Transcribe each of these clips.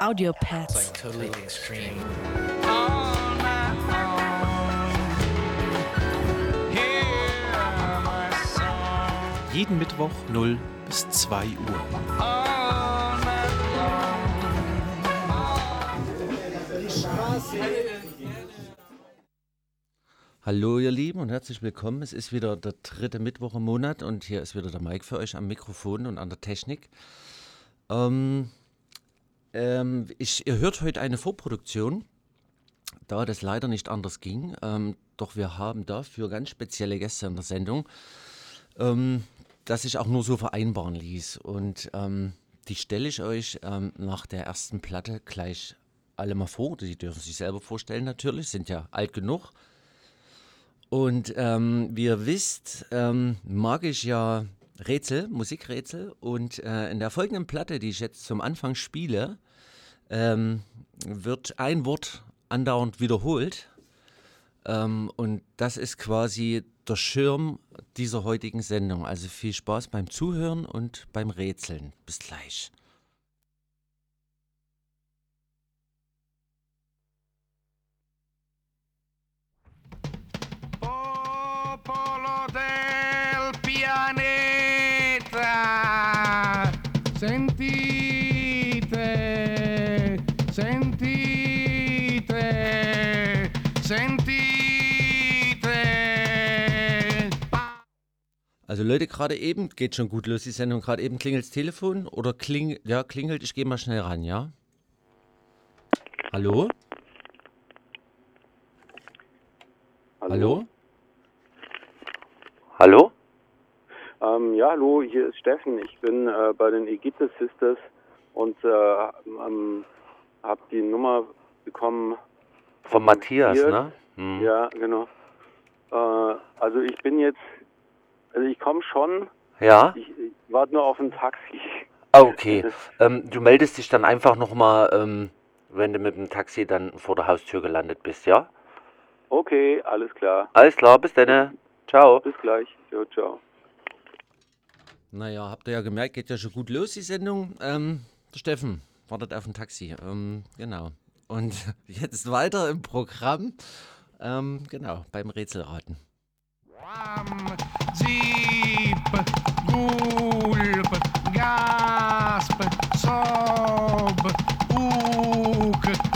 Audio extreme. Jeden Mittwoch 0 bis 2 Uhr. Hallo ihr Lieben und herzlich willkommen. Es ist wieder der dritte Mittwoch im Monat und hier ist wieder der Mike für euch am Mikrofon und an der Technik. Ähm, ähm, ich, ihr hört heute eine Vorproduktion, da das leider nicht anders ging. Ähm, doch wir haben dafür ganz spezielle Gäste in der Sendung, ähm, das sich auch nur so vereinbaren ließ. Und ähm, die stelle ich euch ähm, nach der ersten Platte gleich alle mal vor. Die dürfen sich selber vorstellen natürlich, sind ja alt genug. Und ähm, wie ihr wisst, mag ich ja Rätsel, Musikrätsel. Und äh, in der folgenden Platte, die ich jetzt zum Anfang spiele, ähm, wird ein Wort andauernd wiederholt. Ähm, und das ist quasi der Schirm dieser heutigen Sendung. Also viel Spaß beim Zuhören und beim Rätseln. Bis gleich. Popolo del pianeta, sentite, sentite, sentite. Also Leute, gerade eben geht schon gut los die Sendung. Gerade eben klingelt das Telefon oder kling, ja, klingelt, ich gehe mal schnell ran, ja? Hallo? Hallo? Hallo? Ähm, ja, hallo, hier ist Steffen. Ich bin äh, bei den Aegis Sisters und äh, ähm, habe die Nummer bekommen. Von Matthias, Hier. ne? Hm. Ja, genau. Äh, also ich bin jetzt, also ich komme schon, Ja? ich, ich warte nur auf ein Taxi. Ah, okay. Ähm, du meldest dich dann einfach nochmal, ähm, wenn du mit dem Taxi dann vor der Haustür gelandet bist, ja? Okay, alles klar. Alles klar, bis dann. Ciao. Bis gleich. Jo, ciao. Naja, habt ihr ja gemerkt, geht ja schon gut los, die Sendung. Ähm, der Steffen wartet auf ein Taxi. Ähm, genau. Und jetzt weiter im Programm. Ähm, genau, beim Rätselraten. Ram, Jeep, Gulp, Gasp, Sob, Uk,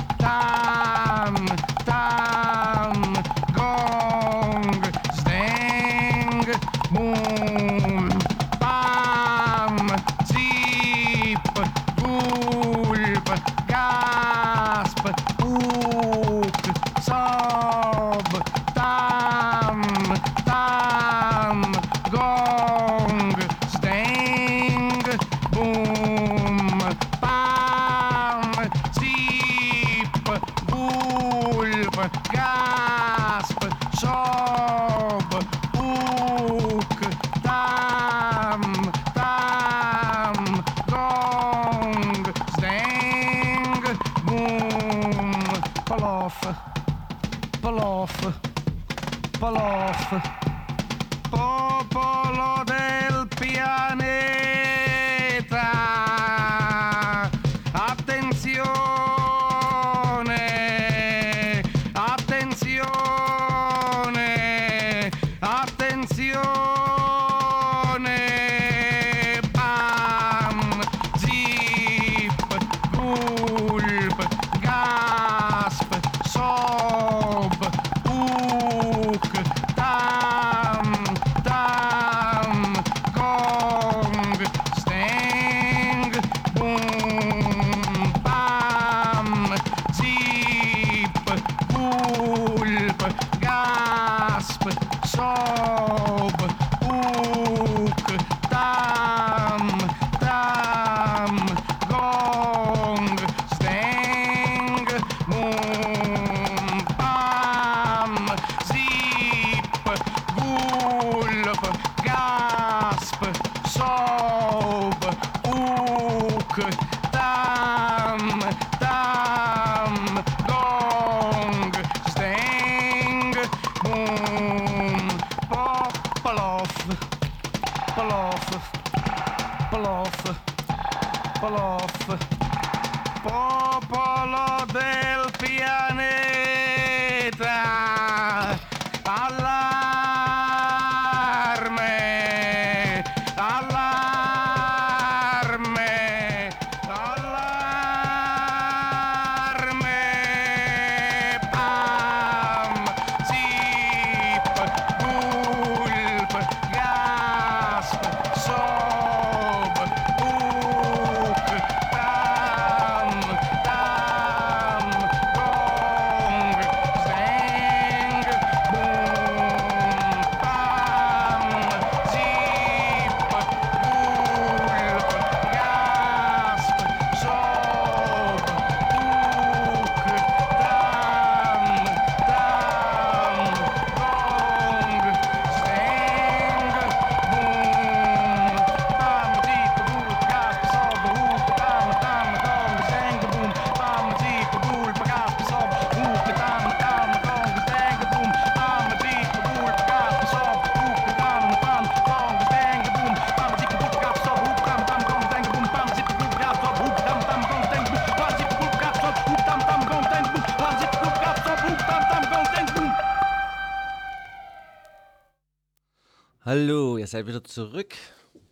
seid wieder zurück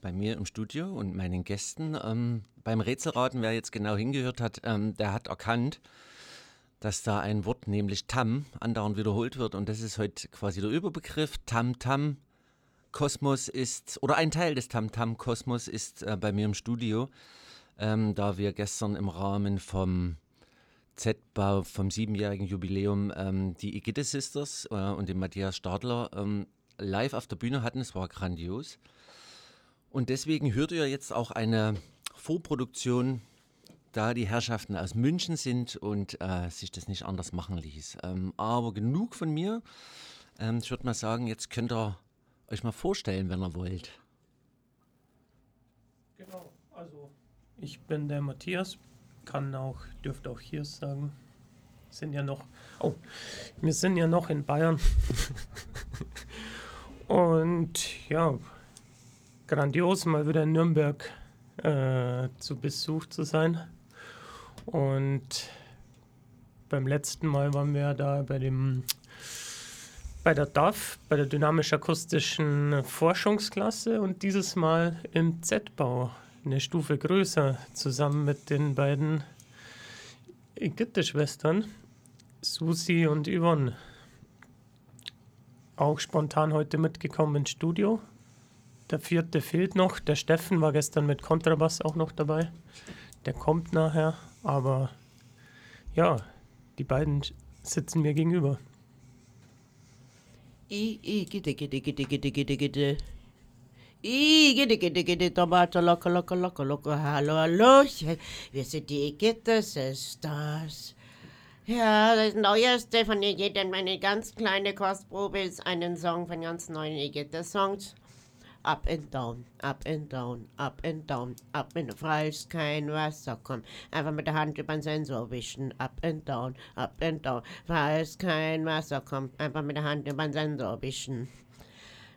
bei mir im Studio und meinen Gästen. Ähm, beim Rätselraten, wer jetzt genau hingehört hat, ähm, der hat erkannt, dass da ein Wort, nämlich Tam, andauernd wiederholt wird. Und das ist heute quasi der Überbegriff. Tam-Tam. Kosmos ist, oder ein Teil des Tam-Tam-Kosmos ist äh, bei mir im Studio, ähm, da wir gestern im Rahmen vom Z-Bau, vom siebenjährigen Jubiläum, ähm, die Igitte Sisters äh, und den Matthias Stadler ähm, live auf der Bühne hatten. Es war grandios. Und deswegen hört ihr jetzt auch eine Vorproduktion, da die Herrschaften aus München sind und äh, sich das nicht anders machen ließ. Ähm, aber genug von mir. Ähm, ich würde mal sagen, jetzt könnt ihr euch mal vorstellen, wenn ihr wollt. Genau, also ich bin der Matthias, kann auch, dürfte auch hier sagen. Sind ja noch, oh, wir sind ja noch in Bayern. Und ja, grandios, mal wieder in Nürnberg äh, zu Besuch zu sein. Und beim letzten Mal waren wir da bei dem bei der DAF, bei der dynamisch-akustischen Forschungsklasse und dieses Mal im Z-Bau, eine Stufe größer, zusammen mit den beiden Ägypte-Schwestern, Susi und Yvonne. Auch spontan heute mitgekommen ins Studio. Der vierte fehlt noch. Der Steffen war gestern mit Kontrabass auch noch dabei. Der kommt nachher, aber ja, die beiden sitzen mir gegenüber. I, I, gitte, gitte, gitte, gitte, gitte, gitte. I, gitte, gitte, gitte, Tomate, locker, locker, locker, locker, hallo, hallo. Wir sind die Igitte Sisters. Ja, das Neueste von Igitte, meine ganz kleine Kostprobe ist einen Song von ganz neuen Igitte-Songs. Up and down, up and down, up and down, up and ist kein Wasser, komm. Einfach mit der Hand über den Sensor wischen. Up and down, up and down, ist kein Wasser, komm. Einfach mit der Hand über den Sensor wischen.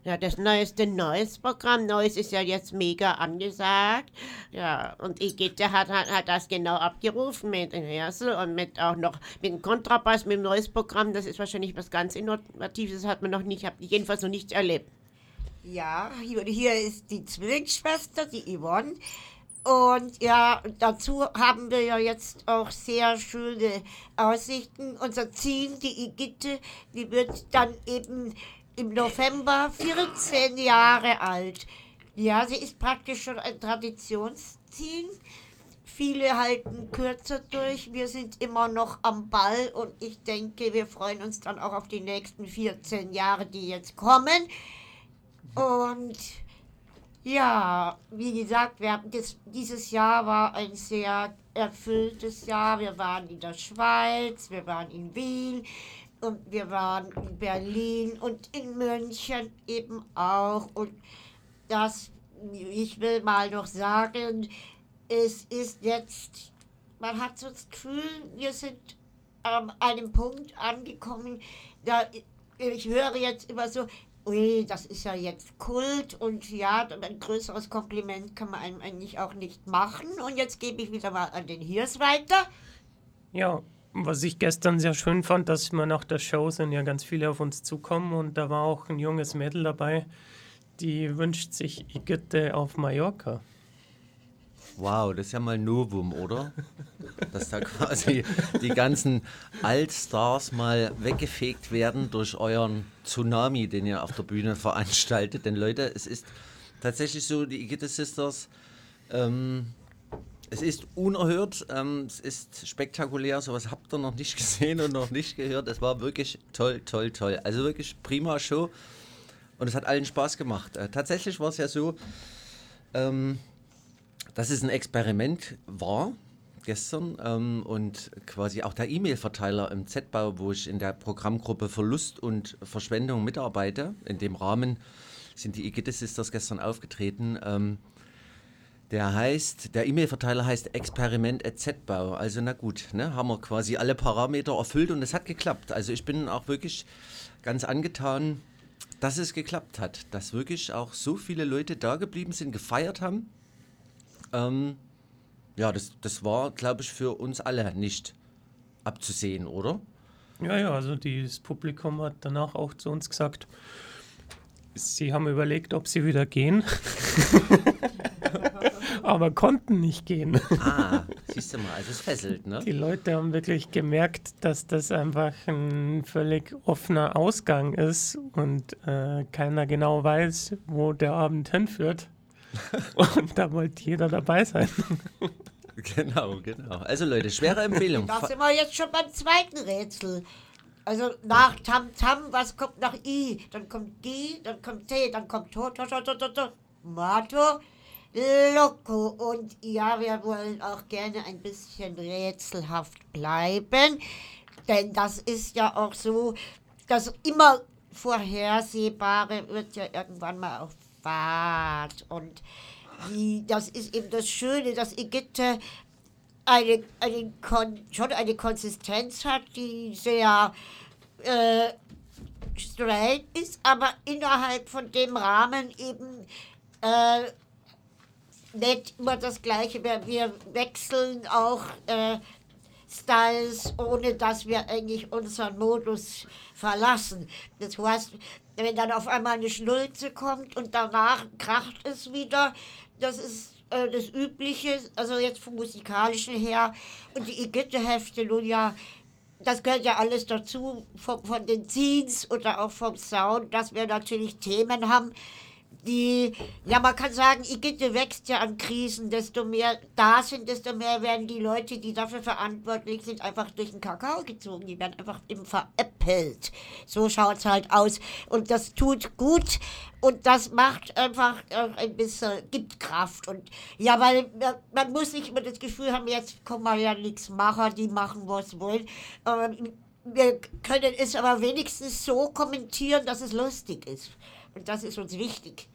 Ja, das neueste neues Programm. Neues ist ja jetzt mega angesagt. Ja, und Igitte hat, hat, hat das genau abgerufen mit dem Rehearsal und mit auch noch mit dem Kontrabass, mit dem neues Programm. Das ist wahrscheinlich was ganz Innovatives, das hat man noch nicht, habe ich jedenfalls noch nicht erlebt. Ja, hier, hier ist die Zwillingsschwester, die Yvonne. Und ja, dazu haben wir ja jetzt auch sehr schöne Aussichten. Unser Ziel, die Igitte, die wird dann eben im November 14 Jahre alt. Ja, sie ist praktisch schon ein Traditionsziel. Viele halten kürzer durch. Wir sind immer noch am Ball und ich denke, wir freuen uns dann auch auf die nächsten 14 Jahre, die jetzt kommen. Und ja, wie gesagt, wir haben das, dieses Jahr war ein sehr erfülltes Jahr. Wir waren in der Schweiz, wir waren in Wien und wir waren in Berlin und in München eben auch. Und das, ich will mal noch sagen, es ist jetzt, man hat so das Gefühl, wir sind an einem Punkt angekommen, da ich höre jetzt immer so, ui, das ist ja jetzt Kult und ja, ein größeres Kompliment kann man einem eigentlich auch nicht machen. Und jetzt gebe ich wieder mal an den Hirs weiter. Ja, was ich gestern sehr schön fand, dass wir nach der Show sind ja ganz viele auf uns zukommen und da war auch ein junges Mädel dabei, die wünscht sich Igitte auf Mallorca. Wow, das ist ja mal Novum, oder? Dass da quasi die ganzen Altstars mal weggefegt werden durch euren Tsunami, den ihr auf der Bühne veranstaltet. Denn Leute, es ist tatsächlich so, die Igitte Sisters, ähm, es ist unerhört, ähm, es ist spektakulär, sowas habt ihr noch nicht gesehen und noch nicht gehört. Es war wirklich toll, toll, toll. Also wirklich prima Show und es hat allen Spaß gemacht. Äh, tatsächlich war es ja so, ähm, dass es ein Experiment war gestern ähm, und quasi auch der E-Mail-Verteiler im Z-Bau, wo ich in der Programmgruppe Verlust und Verschwendung mitarbeite. In dem Rahmen sind die Igitte Sisters gestern aufgetreten. Ähm, der heißt, der E-Mail-Verteiler heißt Experiment Z-Bau. Also na gut, ne, haben wir quasi alle Parameter erfüllt und es hat geklappt. Also ich bin auch wirklich ganz angetan, dass es geklappt hat, dass wirklich auch so viele Leute da geblieben sind, gefeiert haben. Ähm, ja, das, das war, glaube ich, für uns alle nicht abzusehen, oder? Ja, ja, also das Publikum hat danach auch zu uns gesagt, Sie haben überlegt, ob sie wieder gehen, aber konnten nicht gehen. Ah, siehst du mal, also es fesselt, ne? Die Leute haben wirklich gemerkt, dass das einfach ein völlig offener Ausgang ist und äh, keiner genau weiß, wo der Abend hinführt. Und da wollte jeder dabei sein. Genau, genau. Also Leute, schwere Empfehlung. Da sind wir jetzt schon beim zweiten Rätsel. Also nach Tam Tam, was kommt nach I? Dann kommt G, dann kommt T, dann kommt To, To, To, To, To, To, Mato, Loco. Und ja, wir wollen auch gerne ein bisschen rätselhaft bleiben. Denn das ist ja auch so, das immer Vorhersehbare wird ja irgendwann mal auf Fahrt. Und die, das ist eben das Schöne, dass Igitte eine, eine Kon schon eine Konsistenz hat, die sehr äh, straight ist, aber innerhalb von dem Rahmen eben äh, nicht immer das Gleiche. Wir, wir wechseln auch äh, Styles, ohne dass wir eigentlich unseren Modus verlassen. Das heißt, wenn dann auf einmal eine Schnulze kommt und danach kracht es wieder, das ist äh, das Übliche, also jetzt vom Musikalischen her. Und die Igitte-Hefte nun ja, das gehört ja alles dazu, von, von den Scenes oder auch vom Sound, dass wir natürlich Themen haben, die, ja, man kann sagen, Igitte wächst ja an Krisen. Desto mehr da sind, desto mehr werden die Leute, die dafür verantwortlich sind, einfach durch den Kakao gezogen. Die werden einfach eben veräppelt. So schaut es halt aus. Und das tut gut und das macht einfach ein bisschen, gibt Kraft. Und ja, weil man, muss nicht immer das Gefühl haben, jetzt kann man ja nichts machen, die machen, was wollen. Ähm, wir können es aber wenigstens so kommentieren, dass es lustig ist. Und das ist uns wichtig.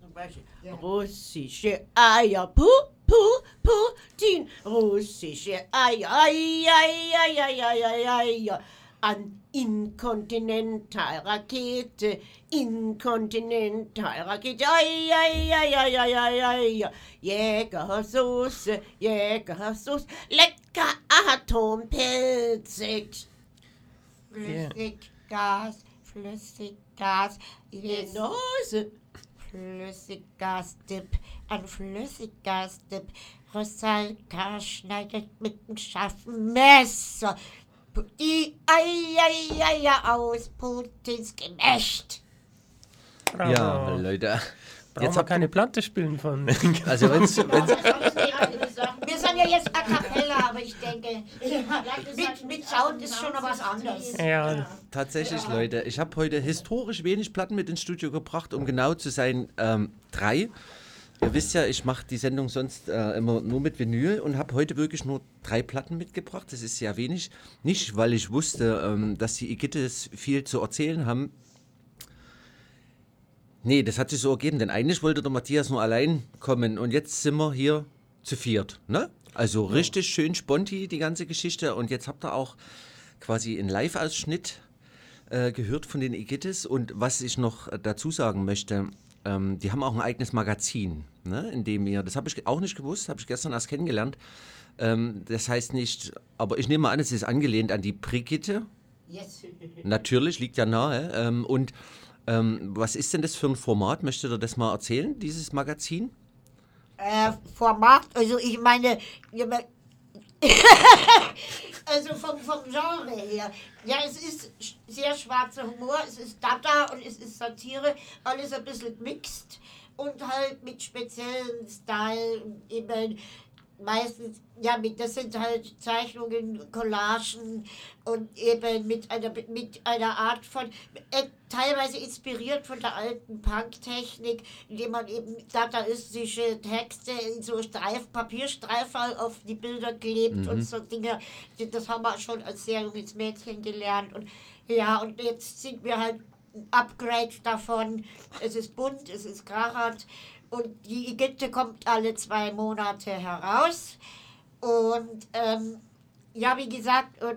Zum Beispiel, Russische Eier, Pu, Pu, Putin. Russische Eier, Eier, Eier, Eier, Eier, Eier. An Inkontinentalrakete, Inkontinentalrakete, Eier, Eier, Eier, Eier, Eier. Jägersoße, Jägersoße, lecker Atompilzig. Flüssiggas, Flüssiggas, yes. Nose. Flüssiggasdip, ein Flüssiggasdip. Rosalka schneidet mit einem scharfen Messer die Eier, aus Putins Gemächt. Bravo. Ja, Leute. Brauchen Jetzt habt keine Platte spielen von. Also wenn's, wenn's, Wir sind ja jetzt a cappella, aber ich denke, mit, mit Sound ist schon noch was anderes. Ja, Tatsächlich, Leute. Ich habe heute historisch wenig Platten mit ins Studio gebracht, um genau zu sein, ähm, drei. Ihr wisst ja, ich mache die Sendung sonst äh, immer nur mit Vinyl und habe heute wirklich nur drei Platten mitgebracht. Das ist sehr wenig. Nicht, weil ich wusste, ähm, dass die Igittes viel zu erzählen haben. Nee, das hat sich so ergeben, denn eigentlich wollte der Matthias nur allein kommen und jetzt sind wir hier zu viert. Ne? Also richtig schön sponti, die ganze Geschichte. Und jetzt habt ihr auch quasi einen Live-Ausschnitt äh, gehört von den Igittes. Und was ich noch dazu sagen möchte, ähm, die haben auch ein eigenes Magazin, ne, in dem ihr, das habe ich auch nicht gewusst, habe ich gestern erst kennengelernt. Ähm, das heißt nicht, aber ich nehme mal an, es ist angelehnt an die Brigitte. Yes. Natürlich, liegt ja nahe. Ähm, und ähm, was ist denn das für ein Format? Möchtet ihr das mal erzählen, dieses Magazin? Äh, Format, also ich meine, also vom, vom Genre her. Ja, es ist sehr schwarzer Humor, es ist Dada und es ist Satire, alles ein bisschen mixed und halt mit speziellen Style, eben meistens, ja, mit, das sind halt Zeichnungen, Collagen und eben mit einer, mit einer Art von, äh, teilweise inspiriert von der alten Punk-Technik, indem man eben dadaistische Texte in so Streif, Papierstreifen auf die Bilder klebt Mhm. und so Dinge. Das haben wir schon als sehr junges Mädchen gelernt und ja, und jetzt sind wir halt ein Upgrade davon. Es ist bunt, es ist Krarat und die Igitte kommt alle zwei Monate heraus. Und ähm, ja, wie gesagt, und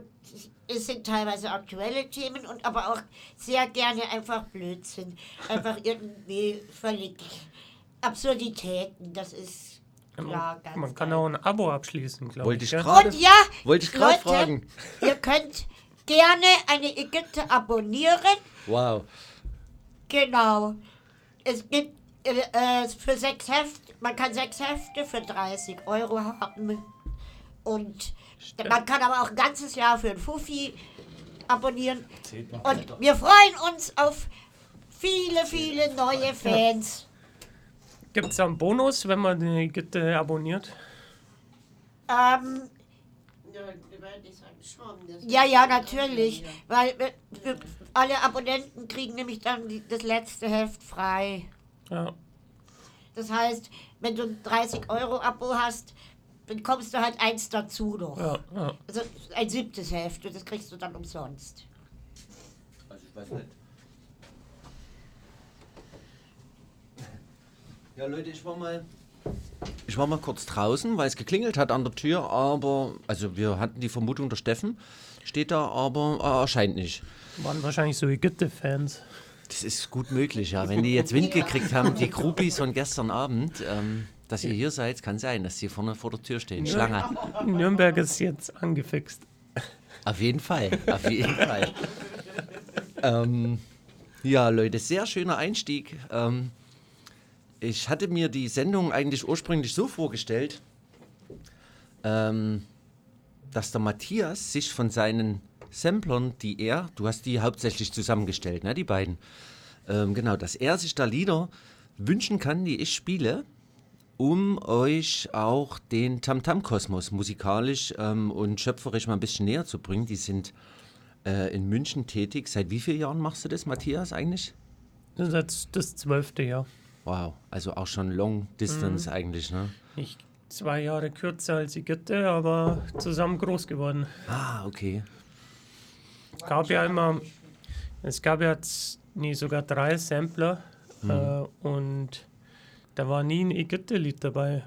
es sind teilweise aktuelle Themen und aber auch sehr gerne einfach Blödsinn. Einfach irgendwie völlig Absurditäten. Das ist klar, ganz Man kann auch ein Abo abschließen, glaube Wollte ich. ich gell? gerade- Und ja, Wollte ich gerade Leute, fragen. Ihr könnt gerne eine Igitte abonnieren. Wow. Genau. Es gibt äh, äh, für sechs Hefte, man kann sechs Hefte für 30 Euro haben. Und man kann aber auch ein ganzes Jahr für ein Fuffi abonnieren. Und wir freuen uns auf viele, viele neue Fans. Gibt es einen Bonus, wenn man die Gitte abonniert? Ähm, ja, ja, natürlich. Weil äh, wir- alle Abonnenten kriegen nämlich dann die, das letzte Heft frei. Ja. Das heißt, wenn du ein 30-Euro-Abo hast, bekommst du halt eins dazu noch. Ja, ja. Also ein siebtes Heft und das kriegst du dann umsonst. Also ich weiß nicht. Ja, Leute, ich war mal. Ich war mal kurz draußen, weil es geklingelt hat an der Tür, aber. Also, wir hatten die Vermutung, der Steffen steht da, aber er erscheint nicht. Waren wahrscheinlich so Gitte-Fans. Das ist gut möglich, ja. Wenn die jetzt Wind gekriegt haben, die Groupies von gestern Abend, ähm, dass ihr hier seid, kann sein, dass die vorne vor der Tür stehen. Schlange. Nürnberg ist jetzt angefixt. Auf jeden Fall, auf jeden Fall. ähm, ja, Leute, sehr schöner Einstieg. Ähm, ich hatte mir die Sendung eigentlich ursprünglich so vorgestellt, ähm, dass der Matthias sich von seinen Samplern, die er, du hast die hauptsächlich zusammengestellt, ne, die beiden, ähm, genau, dass er sich da Lieder wünschen kann, die ich spiele, um euch auch den Tamtam-Kosmos musikalisch ähm, und schöpferisch mal ein bisschen näher zu bringen. Die sind äh, in München tätig. Seit wie vielen Jahren machst du das, Matthias, eigentlich? Jetzt das zwölfte Jahr. Wow, also auch schon Long Distance Mhm. eigentlich, ne? Ich zwei Jahre kürzer als die Gitte, aber zusammen groß geworden. Ah, okay. Gab ja immer, es gab ja nee, sogar drei Sampler Mhm. äh, und da war nie ein Ägypte-Lied dabei.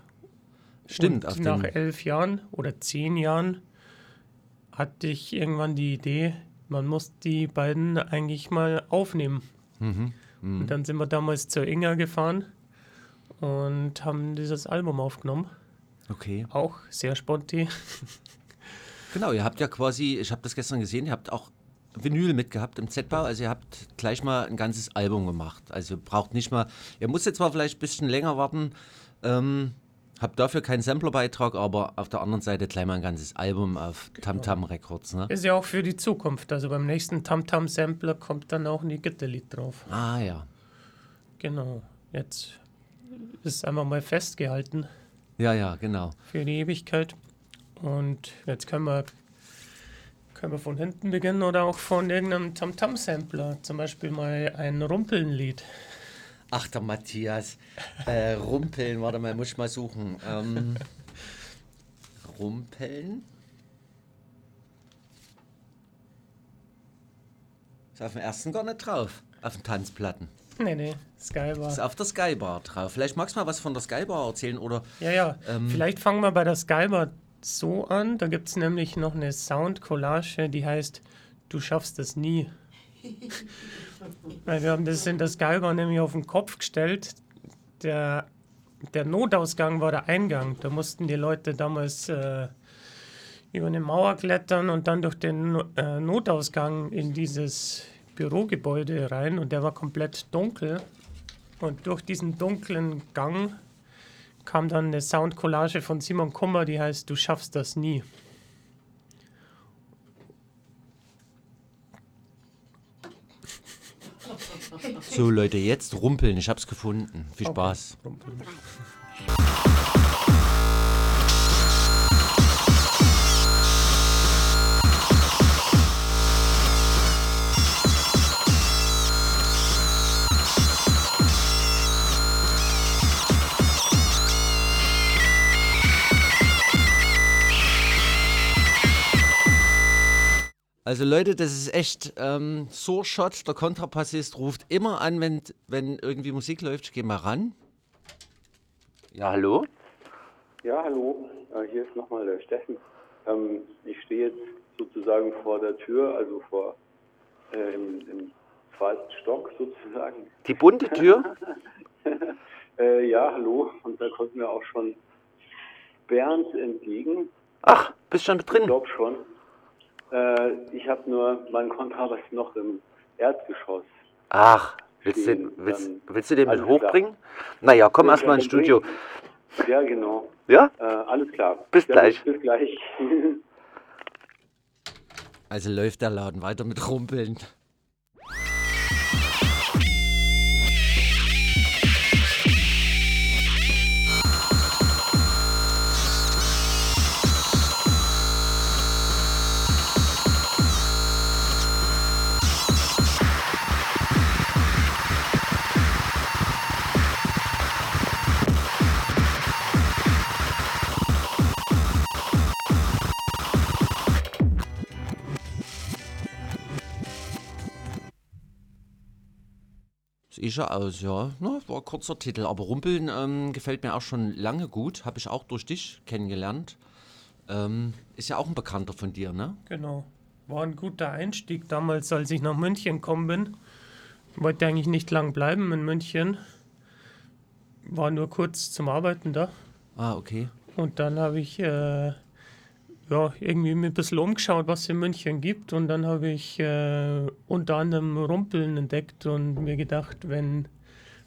Stimmt, Und nach elf Jahren oder zehn Jahren hatte ich irgendwann die Idee, man muss die beiden eigentlich mal aufnehmen. Mhm. Mhm. Und dann sind wir damals zur Inga gefahren und haben dieses Album aufgenommen. Okay. Auch sehr spontan. Genau, ihr habt ja quasi, ich habe das gestern gesehen, ihr habt auch Vinyl mitgehabt im Z-Bau, also ihr habt gleich mal ein ganzes Album gemacht. Also braucht nicht mal, ihr müsst jetzt zwar vielleicht ein bisschen länger warten, ähm, habt dafür keinen Samplerbeitrag, aber auf der anderen Seite gleich mal ein ganzes Album auf Tamtam Records, ne? Ist ja auch für die Zukunft. Also beim nächsten Tamtam-Sampler kommt dann auch ein Ägypte-Lied drauf. Ah ja. Genau. Jetzt ist einfach mal festgehalten Ja, ja, genau. für die Ewigkeit. Und jetzt können wir, können wir von hinten beginnen oder auch von irgendeinem Tamtam-Sampler. Zum Beispiel mal ein Rumpeln-Lied. Ach, der Matthias. Äh, rumpeln, warte mal, muss ich mal suchen. Ähm, rumpeln? Ist auf dem ersten gar nicht drauf, auf den Tanzplatten. Nee, nee, Skybar. Ist auf der Skybar drauf. Vielleicht magst du mal was von der Skybar erzählen oder. Ja, ja. Ähm, Vielleicht fangen wir bei der Skybar so an. Da gibt es nämlich noch eine Sound-Collage, die heißt Du schaffst es nie. Weil wir haben das in der Skybar nämlich auf den Kopf gestellt. Der, der Notausgang war der Eingang. Da mussten die Leute damals äh, über eine Mauer klettern und dann durch den äh, Notausgang in dieses Bürogebäude rein. Und der war komplett dunkel. Und durch diesen dunklen Gang kam dann eine Soundcollage von Simon Kummer, die heißt Du schaffst das nie. So, Leute, jetzt rumpeln. Ich hab's gefunden. Viel Okay, Spaß. rumpeln. Also Leute, das ist echt ähm, so Shot. Der Kontrabassist ruft immer an, wenn, wenn irgendwie Musik läuft. Ich gehe mal ran. Ja, hallo? Ja, hallo, äh, hier ist nochmal der Steffen. Ähm, ich stehe jetzt sozusagen vor der Tür, also vor äh, im, im zweiten Stock sozusagen. Die bunte Tür? äh, ja, hallo, und da kommt mir auch schon Bernd entgegen. Ach, bist schon drin? Ich glaube schon. Äh, ich habe nur meinen Kontrabass noch im Erdgeschoss Ach, Willst, du, den willst, willst du den mit Alles klar. hochbringen? Naja, komm erstmal ins Studio. bring- Ja, genau. Ja? Äh, alles klar. Bis Ja, gleich. Bis gleich. Also läuft der Laden weiter mit Rumpeln. Ja aus, ja. Na, war ein kurzer Titel. Aber Rumpeln ähm, gefällt mir auch schon lange gut. Habe ich auch durch dich kennengelernt. Ähm, ist ja auch ein Bekannter von dir, ne? Genau. War ein guter Einstieg damals, als ich nach München gekommen bin. Wollte eigentlich nicht lang bleiben in München. War nur kurz zum Arbeiten da. Ah, okay. Und dann habe ich äh, ja, irgendwie mir ein bisschen umgeschaut, was es in München gibt. Und dann habe ich äh, unter anderem Rumpeln entdeckt und mir gedacht, wenn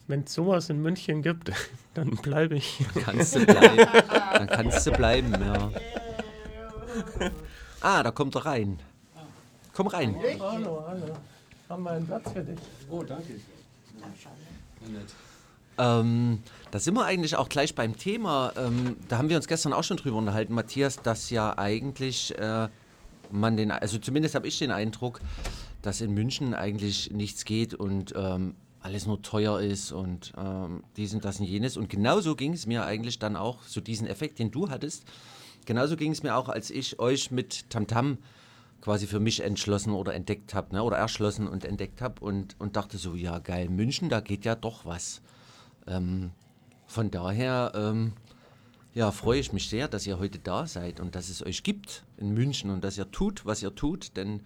wenn es sowas in München gibt, dann bleibe ich. Kannst du bleiben. Dann kannst du bleiben, ja. Ah, da kommt er rein. Komm rein. Hallo, hallo. Haben wir einen Platz für dich? Oh, danke. Ähm, da sind wir eigentlich auch gleich beim Thema. Ähm, da haben wir uns gestern auch schon drüber unterhalten, Matthias, dass ja eigentlich äh, man den, also zumindest habe ich den Eindruck, dass in München eigentlich nichts geht und ähm, alles nur teuer ist und ähm, dies und das und jenes. Und genauso ging es mir eigentlich dann auch, so diesen Effekt, den du hattest, genauso ging es mir auch, als ich euch mit Tamtam quasi für mich entschlossen oder entdeckt habe, ne? oder erschlossen und entdeckt habe und, und dachte so, ja geil, München, da geht ja doch was. Ähm, von daher ähm, ja, freue ich mich sehr, dass ihr heute da seid und dass es euch gibt in München und dass ihr tut, was ihr tut, denn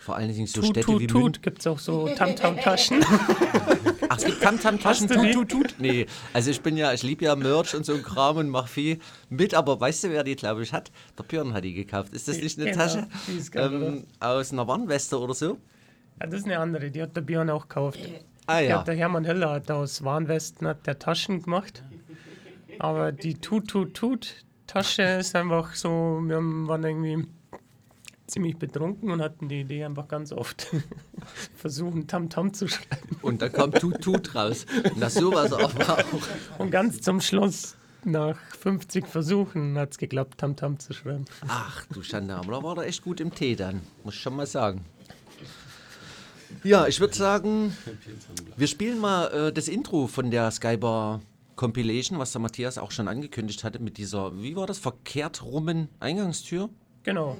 vor allen Dingen so Tut, Städte tut, wie tut. München. Gibt es auch so Tamtam-Taschen? Ach, es gibt Tamtam-Taschen, tut, die? tut, tut. Nee, also ich bin ja, ich liebe ja Merch und so ein Kram und mache viel mit, aber weißt du, wer die, glaube ich, hat? Der Björn hat die gekauft. Ist das nicht eine Genau, Tasche die ist geil, ähm, aus einer Warnweste oder so? Ja, das ist eine andere, die hat der Björn auch gekauft. Ah ja. der Hermann Hiller hat aus Warnwesten hat der Taschen gemacht. Aber die Tut Tut Tut Tasche ist einfach so, wir waren irgendwie ziemlich betrunken und hatten die Idee einfach ganz oft versuchen Tam Tam zu schreiben. Und da kam Tut Tut raus. Na sowas auch. Und ganz zum Schluss, nach 50 Versuchen, hat es geklappt, Tam Tam zu schreiben. Ach du Schande, aber da war er echt gut im Tee dann, muss ich schon mal sagen. Ja, ich würde sagen, wir spielen mal äh, das Intro von der Skybar Compilation, was der Matthias auch schon angekündigt hatte mit dieser, wie war das, verkehrt rummen Eingangstür? Genau.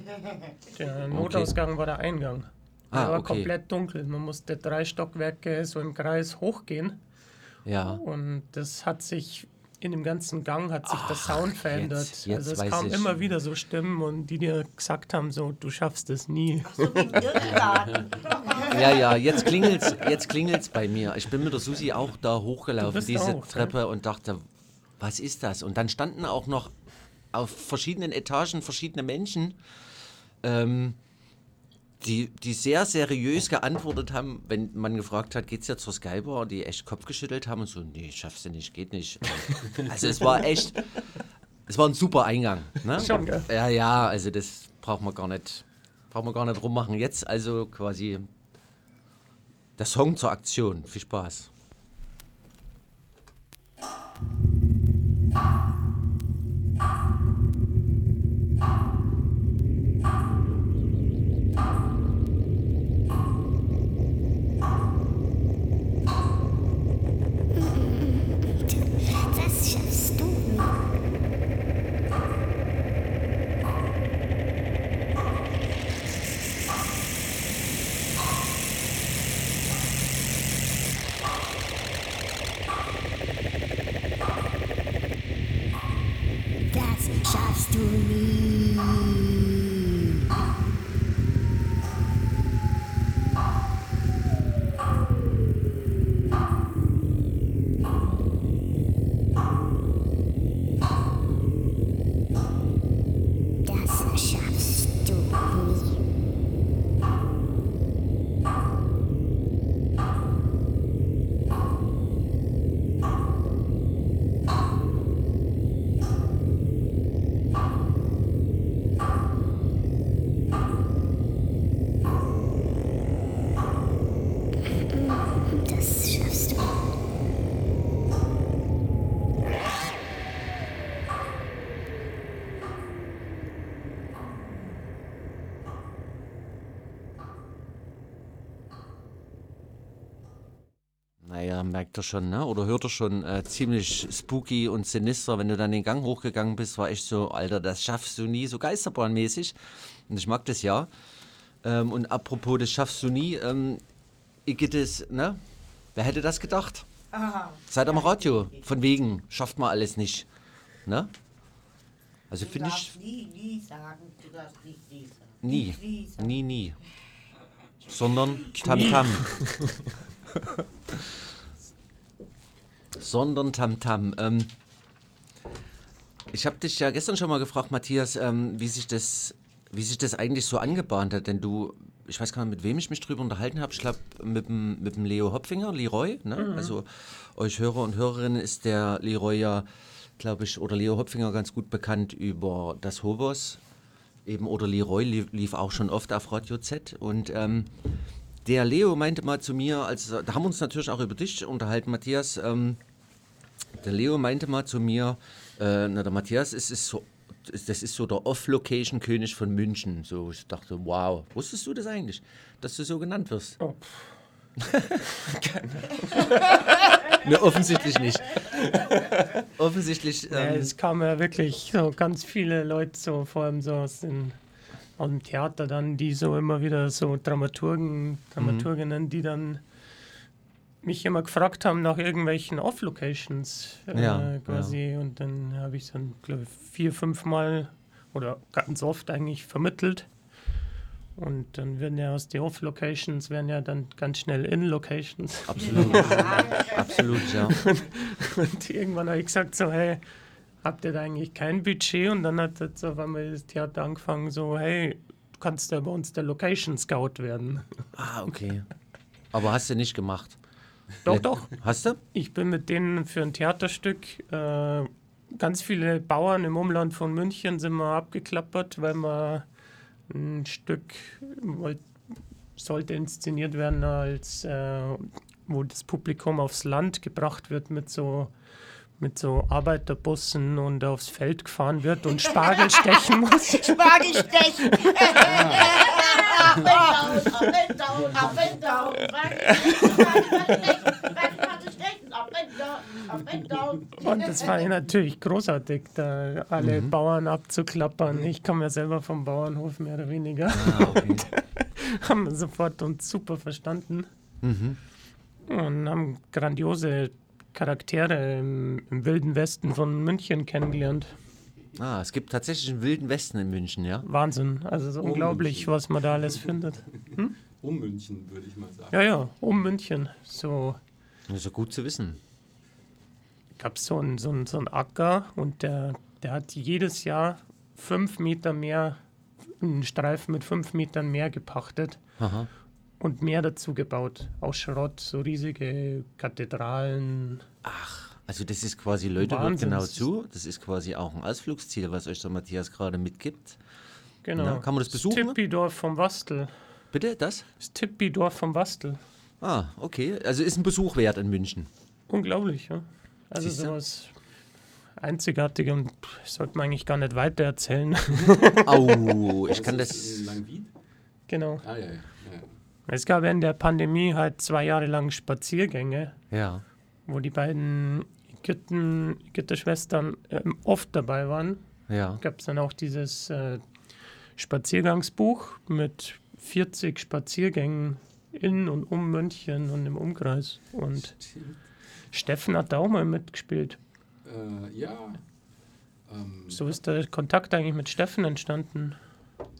Der Notausgang war der Eingang. Ah, der war okay. komplett dunkel. Man musste drei Stockwerke so im Kreis hochgehen. Ja. Und das hat sich in dem ganzen Gang hat sich der Sound verändert. jetzt- jetzt also es weiß kam ich. immer wieder so Stimmen und die dir gesagt haben, so du schaffst es nie. Ja, ja, jetzt klingelt's, jetzt klingelt's bei mir. Ich bin mit der Susi auch da hochgelaufen, diese auch, Treppe und dachte, was ist das? Und dann standen auch noch auf verschiedenen Etagen verschiedene Menschen, ähm, die, die sehr seriös geantwortet haben, wenn man gefragt hat, geht's ja zur Skybar, die echt Kopf geschüttelt haben und so, nee, schaffst du nicht, geht nicht. Also es war echt, es war ein super Eingang. Ne? Schon, gell? Ja, ja, also das braucht man gar nicht, braucht man gar nicht rummachen. Jetzt also quasi der Song zur Aktion. Viel Spaß. Merkt er schon, ne? oder hört er schon, äh, ziemlich spooky und sinister. Wenn du dann den Gang hochgegangen bist, war echt so, Alter, das schaffst du nie, so geisterbahnmäßig. Und ich mag das ja. Ähm, und apropos, das schaffst du nie, ähm, ich geht es, ne? Wer hätte das gedacht? Aha. Seid am Radio, von wegen, schafft man alles nicht. Ne? Also finde ich, nie, nie sagen, du darfst nicht nie sagen. nie, nie nie, nie. Sondern Tamtam. Sondern Tamtam. Ähm, ich habe dich ja gestern schon mal gefragt, Matthias, ähm, wie sich das, wie sich das eigentlich so angebahnt hat, denn du, ich weiß gar nicht, mit wem ich mich drüber unterhalten habe. Ich glaube, mit dem, mit dem Leo Hopfinger, Leroy. Ne? Mhm. Also euch Hörer und Hörerinnen ist der Leroy ja, glaube ich, oder Leo Hopfinger ganz gut bekannt über das Hobos. Eben, oder Leroy lief, lief auch schon oft auf Radio Z. Und ähm, der Leo meinte mal zu mir, also da haben wir uns natürlich auch über dich unterhalten, Matthias. Ähm, der Leo meinte mal zu mir, äh, na, der Matthias, es ist so, das ist so der Off-Location-König von München. So, ich dachte, wow, wusstest du das eigentlich, dass du so genannt wirst? Oh, ne, offensichtlich nicht. offensichtlich. Ja, Ähm, es kamen ja wirklich so ganz viele Leute, so vor allem so aus, den, aus dem Theater dann, die so immer wieder so Dramaturgen, Dramaturginnen, die dann mich immer gefragt haben nach irgendwelchen Off-Locations äh, Ja, quasi. Und dann habe ich dann, glaube ich, vier, fünf Mal oder ganz oft eigentlich vermittelt. Und dann werden ja aus den Off-Locations werden ja dann ganz schnell In-Locations. Absolut. Absolut, ja. Und, und irgendwann habe ich gesagt so, hey, habt ihr da eigentlich kein Budget? Und dann hat jetzt auf einmal das Theater angefangen so, hey, du kannst ja bei uns der Location Scout werden. Ah, okay. Aber hast du nicht gemacht? Doch, doch. Hast du? Ich bin mit denen für ein Theaterstück, äh, ganz viele Bauern im Umland von München sind wir abgeklappert, weil wir ein Stück wollt, sollte inszeniert werden, als äh, wo das Publikum aufs Land gebracht wird mit so mit so Arbeiterbussen und aufs Feld gefahren wird und Spargel stechen muss. Spargel stechen! Und das war ja natürlich großartig, da alle Mhm. Bauern abzuklappern. Ich komme ja selber vom Bauernhof, mehr oder weniger. Ah, okay. Und haben sofort uns super verstanden Mhm. und haben grandiose Charaktere im, im wilden Westen von München kennengelernt. Ah, es gibt tatsächlich einen wilden Westen in München, ja? Wahnsinn, also so Oh, unglaublich, München. was man da alles findet. Hm? Um München, würde ich mal sagen. Ja, ja, um München. So Das ist ja gut zu wissen. gab es so einen so einen- so einen Acker und der, der hat jedes Jahr fünf Meter mehr, einen Streifen mit fünf Metern mehr gepachtet Aha. Und mehr dazu gebaut. Aus Schrott, so riesige Kathedralen. Also das ist quasi, Leute, hört genau zu, das ist quasi auch ein Ausflugsziel, was euch der Matthias gerade mitgibt. Genau. Na, kann man das besuchen? Tippidorf vom Wastel. Bitte, das? Das Tippidorf vom Wastel. Ah, okay. Also ist ein Besuch wert in München. Unglaublich, ja. Also Siehste? sowas Einzigartiges und sollte man eigentlich gar nicht weiter erzählen. Au, ich kann das. In Langwied? genau. Ah, ja, ja. Es gab in der Pandemie halt zwei Jahre lang Spaziergänge, Ja. wo die beiden Ägypten, Ägypterschwestern ähm, oft dabei waren. Ja. Gab es dann auch dieses äh, Spaziergangsbuch mit 40 Spaziergängen in und um München und im Umkreis. Und Steffen hat da auch mal mitgespielt. Äh, ja. Ähm, So ist der Kontakt eigentlich mit Steffen entstanden.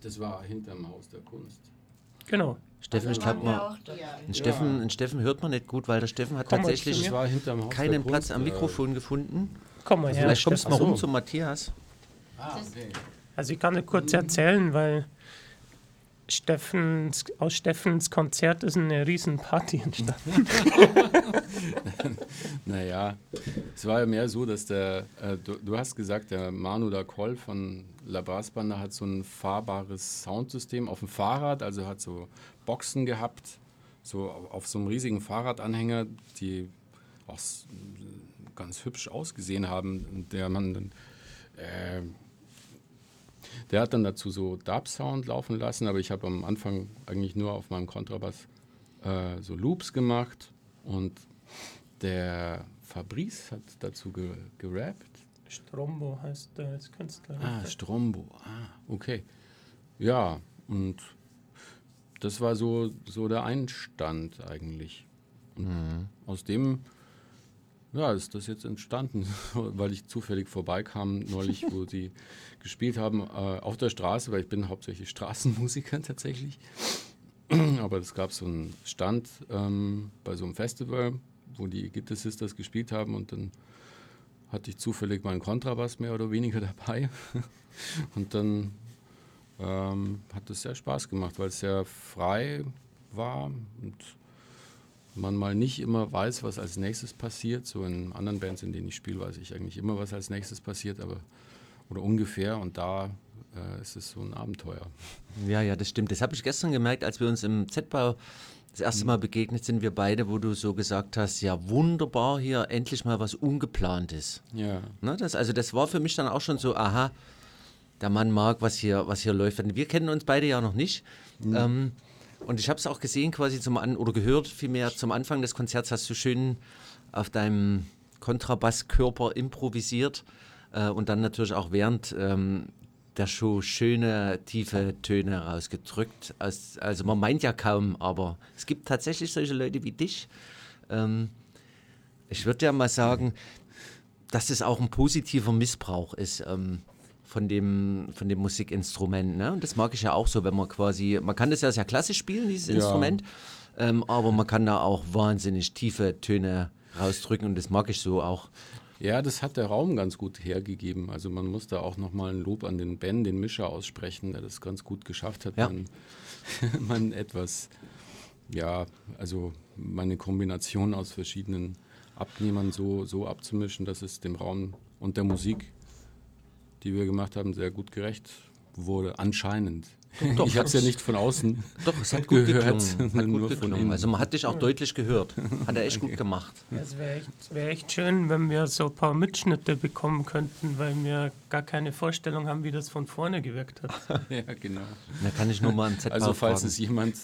das war hinterm Haus der Kunst. Genau. Steffen, ich glaube mal. Einen Steffen, einen Steffen hört man nicht gut, weil der Steffen hat Komm mal zu tatsächlich mir. Das war hinterm Haus keinen der Platz Kunst, am äh, Mikrofon gefunden. Komm mal Also her. vielleicht kommst du mal Steffen. rum zum Matthias. Ah, okay. Also ich kann dir kurz erzählen, weil Steffens, aus Steffens Konzert ist eine riesen Party entstanden. Naja, es war ja mehr so, dass der, äh, du, du hast gesagt, der Manu Dacol von La Brassbanda hat so ein fahrbares Soundsystem auf dem Fahrrad, also hat so Boxen gehabt, so auf, so einem riesigen Fahrradanhänger, die auch ganz hübsch ausgesehen haben. Der man dann, äh, der hat dann dazu so Dub-Sound laufen lassen, aber ich habe am Anfang eigentlich nur auf meinem Kontrabass äh, so Loops gemacht und der Fabrice hat dazu ge gerappt. Strombo heißt der als Künstler. Ah, Strombo. Ah, okay. Ja, und das war so, so der Einstand eigentlich. Und aus dem ja, ist das jetzt entstanden, weil ich zufällig vorbeikam neulich, wo sie gespielt haben, äh, auf der Straße, weil ich bin hauptsächlich Straßenmusiker tatsächlich. Aber es gab so einen Stand ähm, bei so einem Festival, wo die Gitter Sisters gespielt haben und dann hatte ich zufällig meinen Kontrabass mehr oder weniger dabei. Und dann ähm, hat es sehr Spaß gemacht, weil es sehr frei war und man mal nicht immer weiß, was als nächstes passiert. So in anderen Bands, in denen ich spiele, weiß ich eigentlich immer, was als nächstes passiert, aber oder ungefähr. Und da äh, ist es so ein Abenteuer. Ja, ja, das stimmt. Das habe ich gestern gemerkt, als wir uns im Z-Bau das erste Mal begegnet sind, wir beide, wo du so gesagt hast, ja wunderbar hier, endlich mal was Ungeplantes. Ja. Ne, das, also das war für mich dann auch schon so, aha, der Mann mag, was hier, was hier läuft. Wir kennen uns beide ja noch nicht. Ähm, und ich habe es auch gesehen quasi zum An oder gehört vielmehr zum Anfang des Konzerts hast du schön auf deinem Kontrabasskörper improvisiert äh, und dann natürlich auch während ähm, der Show schöne tiefe Töne rausgedrückt. Aus, also man meint ja kaum, aber es gibt tatsächlich solche Leute wie dich. Ähm, ich würde ja mal sagen, dass es auch ein positiver Missbrauch ist. Ähm, von dem, von dem Musikinstrument. Ne? Und das mag ich ja auch so, wenn man quasi, man kann das ja sehr klassisch spielen, dieses Ja. Instrument, ähm, aber man kann da auch wahnsinnig tiefe Töne rausdrücken und das mag ich so auch. Ja, das hat der Raum ganz gut hergegeben. Also man muss da auch nochmal ein Lob an den Ben, den Mischer, aussprechen, der das ganz gut geschafft hat, Ja. man, man etwas, ja, also meine Kombination aus verschiedenen Abnehmern so, so abzumischen, dass es dem Raum und der Musik, die wir gemacht haben, sehr gut gerecht wurde, anscheinend. Doch, ich habe es ja nicht von außen Doch, es hat gut gehört, geklungen. Hat gut geklungen. Also man hat dich auch deutlich gehört. Hat er echt gut gemacht. Es wäre echt, wär echt schön, wenn wir so ein paar Mitschnitte bekommen könnten, weil wir gar keine Vorstellung haben, wie das von vorne gewirkt hat. ja, genau. Da kann ich nur mal im Z-Bau Also falls fragen. es jemand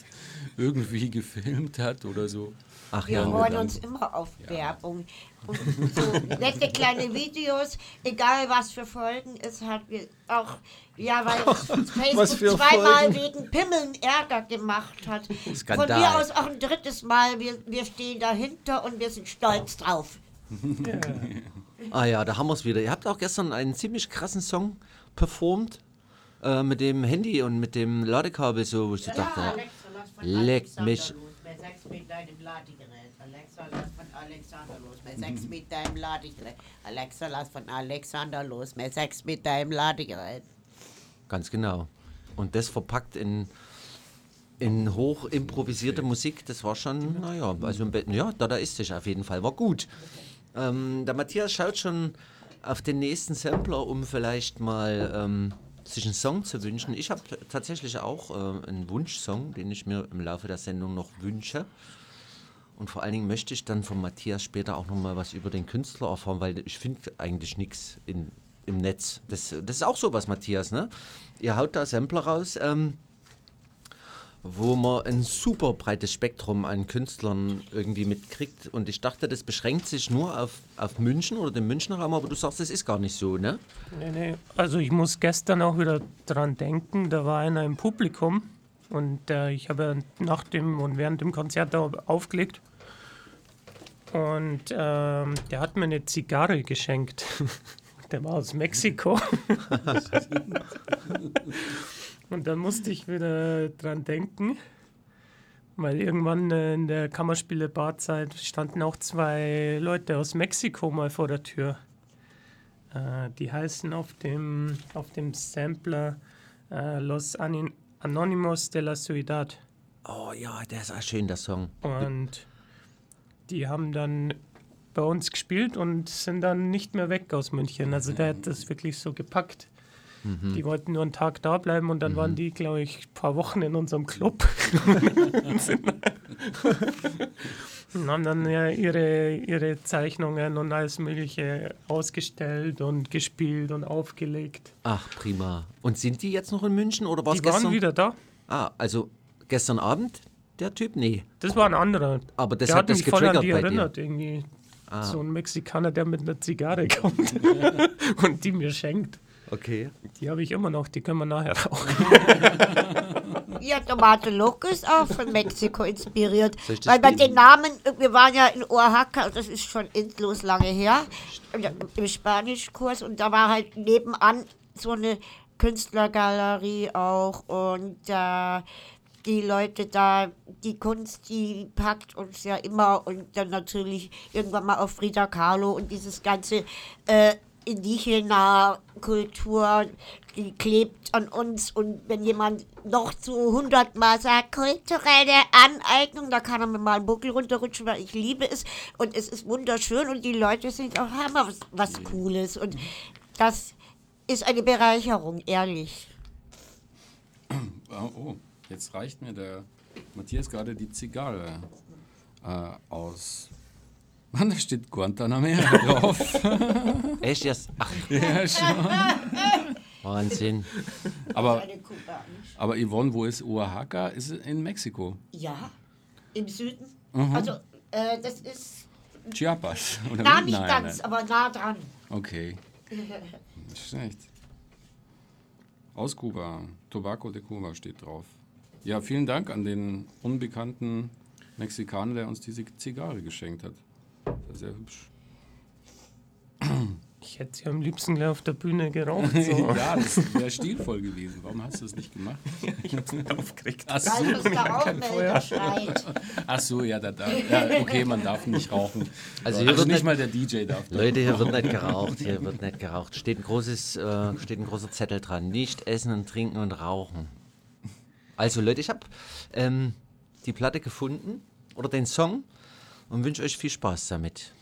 irgendwie gefilmt hat oder so. Ach Wir ja, freuen uns immer auf Werbung. Und so nette kleine Videos, egal was für Folgen es hat. Wir auch, ja, weil Facebook zweimal Folgen? wegen Pimmeln Ärger gemacht hat. Skandal. Von mir aus auch ein drittes Mal. Wir, wir stehen dahinter und wir sind stolz drauf. Ah ja, da haben wir es wieder. Ihr habt auch gestern einen ziemlich krassen Song performt. Äh, mit dem Handy und mit dem Ladekabel so, wo ich so dachte, leck mich. Mit deinem Ladegerät. Alexa, lass von Alexander los. Bei sechs mit deinem Ladegerät. Alexa, lass von Alexander los. Bei sechs mit deinem Ladegerät. Ganz genau. Und das verpackt in, in hoch improvisierte Musik, das war schon, naja, also im Bett, ja, dadaistisch auf jeden Fall, war gut. Ähm, der Matthias schaut schon auf den nächsten Sampler, um vielleicht mal ähm, sich einen Song zu wünschen. Ich habe tatsächlich auch äh, einen Wunschsong, den ich mir im Laufe der Sendung noch wünsche. Und vor allen Dingen möchte ich dann von Matthias später auch noch mal was über den Künstler erfahren, weil ich finde eigentlich nichts im Netz. Das, das ist auch sowas, Matthias, ne? Ihr haut da Sampler raus, ähm, wo man ein super breites Spektrum an Künstlern irgendwie mitkriegt. Und ich dachte, das beschränkt sich nur auf, auf München oder den Münchner Raum, aber du sagst, das ist gar nicht so, ne? Nee, nee. Also ich muss gestern auch wieder dran denken, da war einer im Publikum und äh, ich habe nach dem und während dem Konzert da aufgelegt und ähm, der hat mir eine Zigarre geschenkt. Der war aus Mexiko. und dann musste ich wieder dran denken, weil irgendwann äh, in der Kammerspiele-Barzeit standen auch zwei Leute aus Mexiko mal vor der Tür. Äh, die heißen auf dem, auf dem Sampler äh, Los Anin Anonymos de la Ciudad. Oh ja, der ist auch schön, der Song. Und die haben dann bei uns gespielt und sind dann nicht mehr weg aus München. Also der hat das wirklich so gepackt. Mhm. Die wollten nur einen Tag da bleiben und dann waren die, glaube ich, ein paar Wochen in unserem Club. und, haben dann ja ihre, ihre Zeichnungen und alles Mögliche ausgestellt und gespielt und aufgelegt. Ach, prima. Und sind die jetzt noch in München oder war es Die waren gestern? wieder da. Ah, also gestern Abend der Typ? Nee. Das war ein anderer. Aber das der hat hat mich voll an die bei dir. erinnert, irgendwie. Ah. So ein Mexikaner, der mit einer Zigarre kommt und die mir schenkt. Okay. Die habe ich immer noch, die können wir nachher rauchen. Ja, Tomate Loco ist auch von Mexiko inspiriert. Weil bei den Namen, wir waren ja in Oaxaca, das ist schon endlos lange her, im Spanischkurs und da war halt nebenan so eine Künstlergalerie auch und äh, die Leute da, die Kunst, die packt uns ja immer und dann natürlich irgendwann mal auf Frida Kahlo und dieses ganze äh, indigena Kultur, die klebt an uns und wenn jemand noch zu 100 Mal sagt, kulturelle Aneignung, da kann er mir mal einen Buckel runterrutschen, weil ich liebe es und es ist wunderschön und die Leute sind auch, haben auch was, was Cooles und das ist eine Bereicherung, ehrlich. Oh, oh, jetzt reicht mir der Matthias gerade die Zigarre äh, aus. Mann, da steht Guantanamera drauf. Echt jetzt? Ach, ja, schon. Wahnsinn. Aber, aber Yvonne, wo ist Oaxaca? Ist es in Mexiko? Ja, im Süden. Mhm. Also, äh, das ist Chiapas? Oder nah nicht Nein, ganz, nein. aber nah dran. Okay, nicht schlecht. Aus Kuba. Tobacco de Cuba steht drauf. Ja, vielen Dank an den unbekannten Mexikaner, der uns diese Zigarre geschenkt hat. Das ist sehr hübsch. Ich hätte sie am liebsten gleich auf der Bühne geraucht. So. ja, das wäre stilvoll gewesen. Warum hast du das nicht gemacht? ich hab's nicht aufgeregt. Ach so. Weil uns der Kein Feuer. Ach so, ja, da, da, ja, okay, man darf nicht rauchen. Also Also, hier wird nicht nicht- mal der DJ darf. Leute, hier wird nicht geraucht, hier wird nicht geraucht. Steht ein, großes, äh, steht ein großer Zettel dran. Nicht essen und trinken und rauchen. Also Leute, ich habe ähm, die Platte gefunden oder den Song und wünsche euch viel Spaß damit.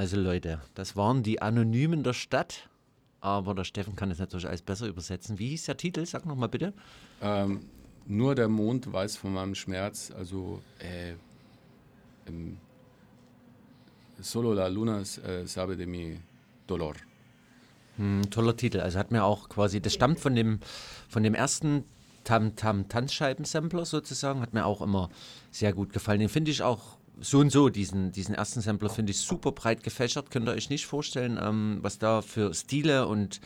Also Leute, das waren die Anonymen der Stadt. Aber der Steffen kann es natürlich alles besser übersetzen. Wie hieß der Titel? Sag nochmal bitte. Ähm, nur der Mond weiß von meinem Schmerz. Also äh, ähm, Solo la luna äh, sabe de mi dolor. Hm, toller Titel. Also hat mir auch quasi, das stammt von dem, von dem ersten Tam Tam Tanzscheiben-Sampler sozusagen, hat mir auch immer sehr gut gefallen. Den finde ich auch so und so, diesen, diesen ersten Sampler finde ich super breit gefächert. Könnt ihr euch nicht vorstellen, ähm, was da für Stile und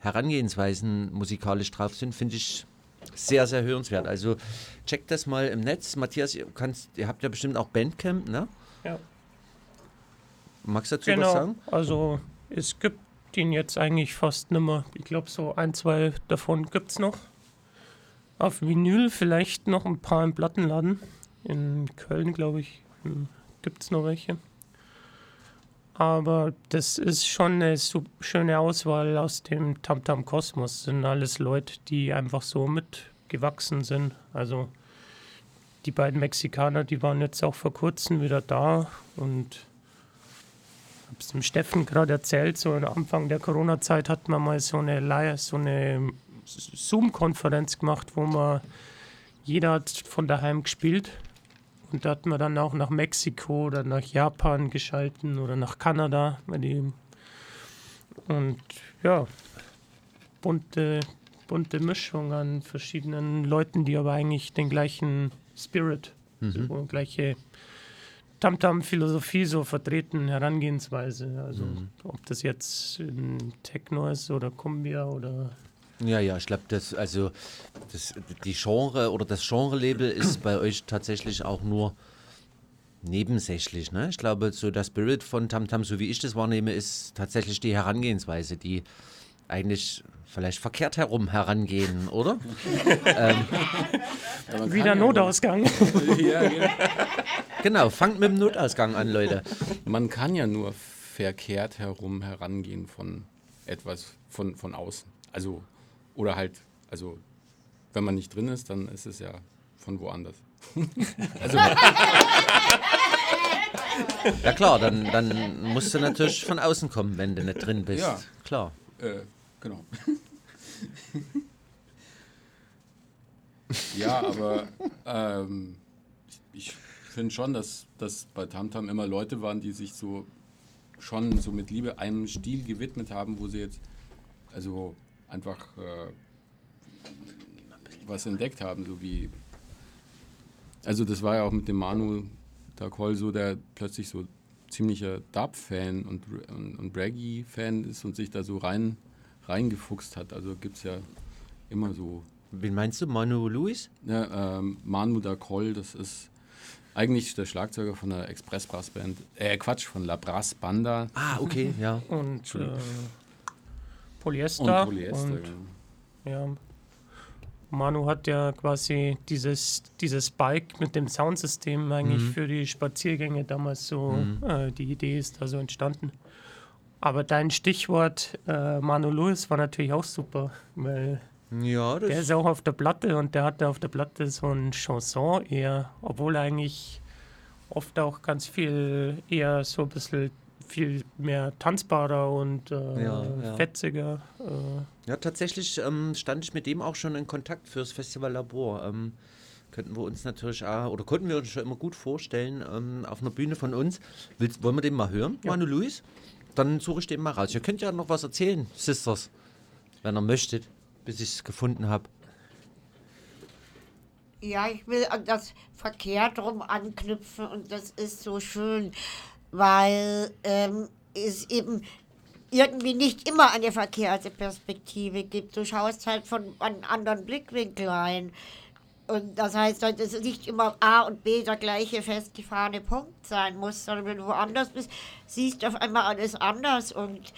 Herangehensweisen musikalisch drauf sind, finde ich sehr, sehr hörenswert. Also checkt das mal im Netz. Matthias, ihr, kannst, ihr habt ja bestimmt auch Bandcamp, ne? Ja. Magst du dazu Genau, was sagen? also es gibt ihn jetzt eigentlich fast nimmer. Ich glaube, so ein, zwei davon gibt es noch. Auf Vinyl vielleicht noch ein paar im Plattenladen. In Köln, glaube ich, gibt es noch welche. Aber das ist schon eine schöne Auswahl aus dem Tamtam Kosmos. Sind alles Leute, die einfach so mitgewachsen sind. Also die beiden Mexikaner, die waren jetzt auch vor kurzem wieder da und habe es dem Steffen gerade erzählt, so am Anfang der Corona-Zeit hat man mal so eine, so eine Zoom-Konferenz gemacht, wo man jeder hat von daheim gespielt. Und da hat man dann auch nach Mexiko oder nach Japan geschalten oder nach Kanada. Weil die und ja, bunte, bunte Mischung an verschiedenen Leuten, die aber eigentlich den gleichen Spirit, Mhm. so gleiche Tamtam-Philosophie so vertreten, Herangehensweise. Also ob das jetzt in Techno ist oder Kumbia oder Ja, ja, ich glaube, das, also das, die Genre oder das Genre-Label ist bei euch tatsächlich auch nur nebensächlich. Ne? Ich glaube, so der Spirit von Tamtam, so wie ich das wahrnehme, ist tatsächlich die Herangehensweise, die eigentlich vielleicht verkehrt herum herangehen, oder? ähm, wieder Notausgang. ja, genau. genau, fangt mit dem Notausgang an, Leute. Man kann ja nur verkehrt herum herangehen von etwas von, von außen. Also, oder halt, also, wenn man nicht drin ist, dann ist es ja von woanders. also, Ja klar, dann, dann musst du natürlich von außen kommen, wenn du nicht drin bist. Ja. Klar. Äh, genau. ja, aber ähm, ich, ich finde schon, dass, dass bei Tamtam immer Leute waren, die sich so schon so mit Liebe einem Stil gewidmet haben, wo sie jetzt also einfach äh, was entdeckt haben, so wie also das war ja auch mit dem Manu Dakol so, der plötzlich so ziemlicher Dub-Fan und, und, und Braggy-Fan ist und sich da so rein reingefuchst hat. Also gibt es ja immer so. Wen meinst du, Manu Luis? Ja, ähm, Manu Dakol, das ist eigentlich der Schlagzeuger von der Express Brass Band. Äh, Quatsch, von La Brass Banda. Ah, okay, ja. Und äh, Entschuldigung. Polyester. Und Polyester, und, genau. ja. Manu hat ja quasi dieses, dieses Bike mit dem Soundsystem eigentlich Mhm. für die Spaziergänge damals so, Mhm. äh, die Idee ist da so entstanden. Aber dein Stichwort äh, Manu Lewis war natürlich auch super, weil Ja, das der ist auch auf der Platte und der hatte auf der Platte so ein Chanson eher, obwohl eigentlich oft auch ganz viel eher so ein bisschen viel mehr tanzbarer und äh, Ja, ja. fetziger. Äh, Ja, tatsächlich ähm, stand ich mit dem auch schon in Kontakt fürs Festival Labor. Ähm, könnten wir uns natürlich auch, oder konnten wir uns schon immer gut vorstellen, ähm, auf einer Bühne von uns. Willst, wollen wir den mal hören, Manu Luis? Dann suche ich den mal raus. Ihr könnt ja noch was erzählen, Sisters, wenn ihr möchtet, bis ich es gefunden habe. Ja, ich will an das Verkehr drum anknüpfen und das ist so schön, weil ähm, es eben irgendwie nicht immer eine verkehrte Perspektive gibt. Du schaust halt von einem anderen Blickwinkel rein. Und das heißt, dass es nicht immer A und B der gleiche festgefahrene Punkt sein muss, sondern wenn du woanders bist, siehst du auf einmal alles anders und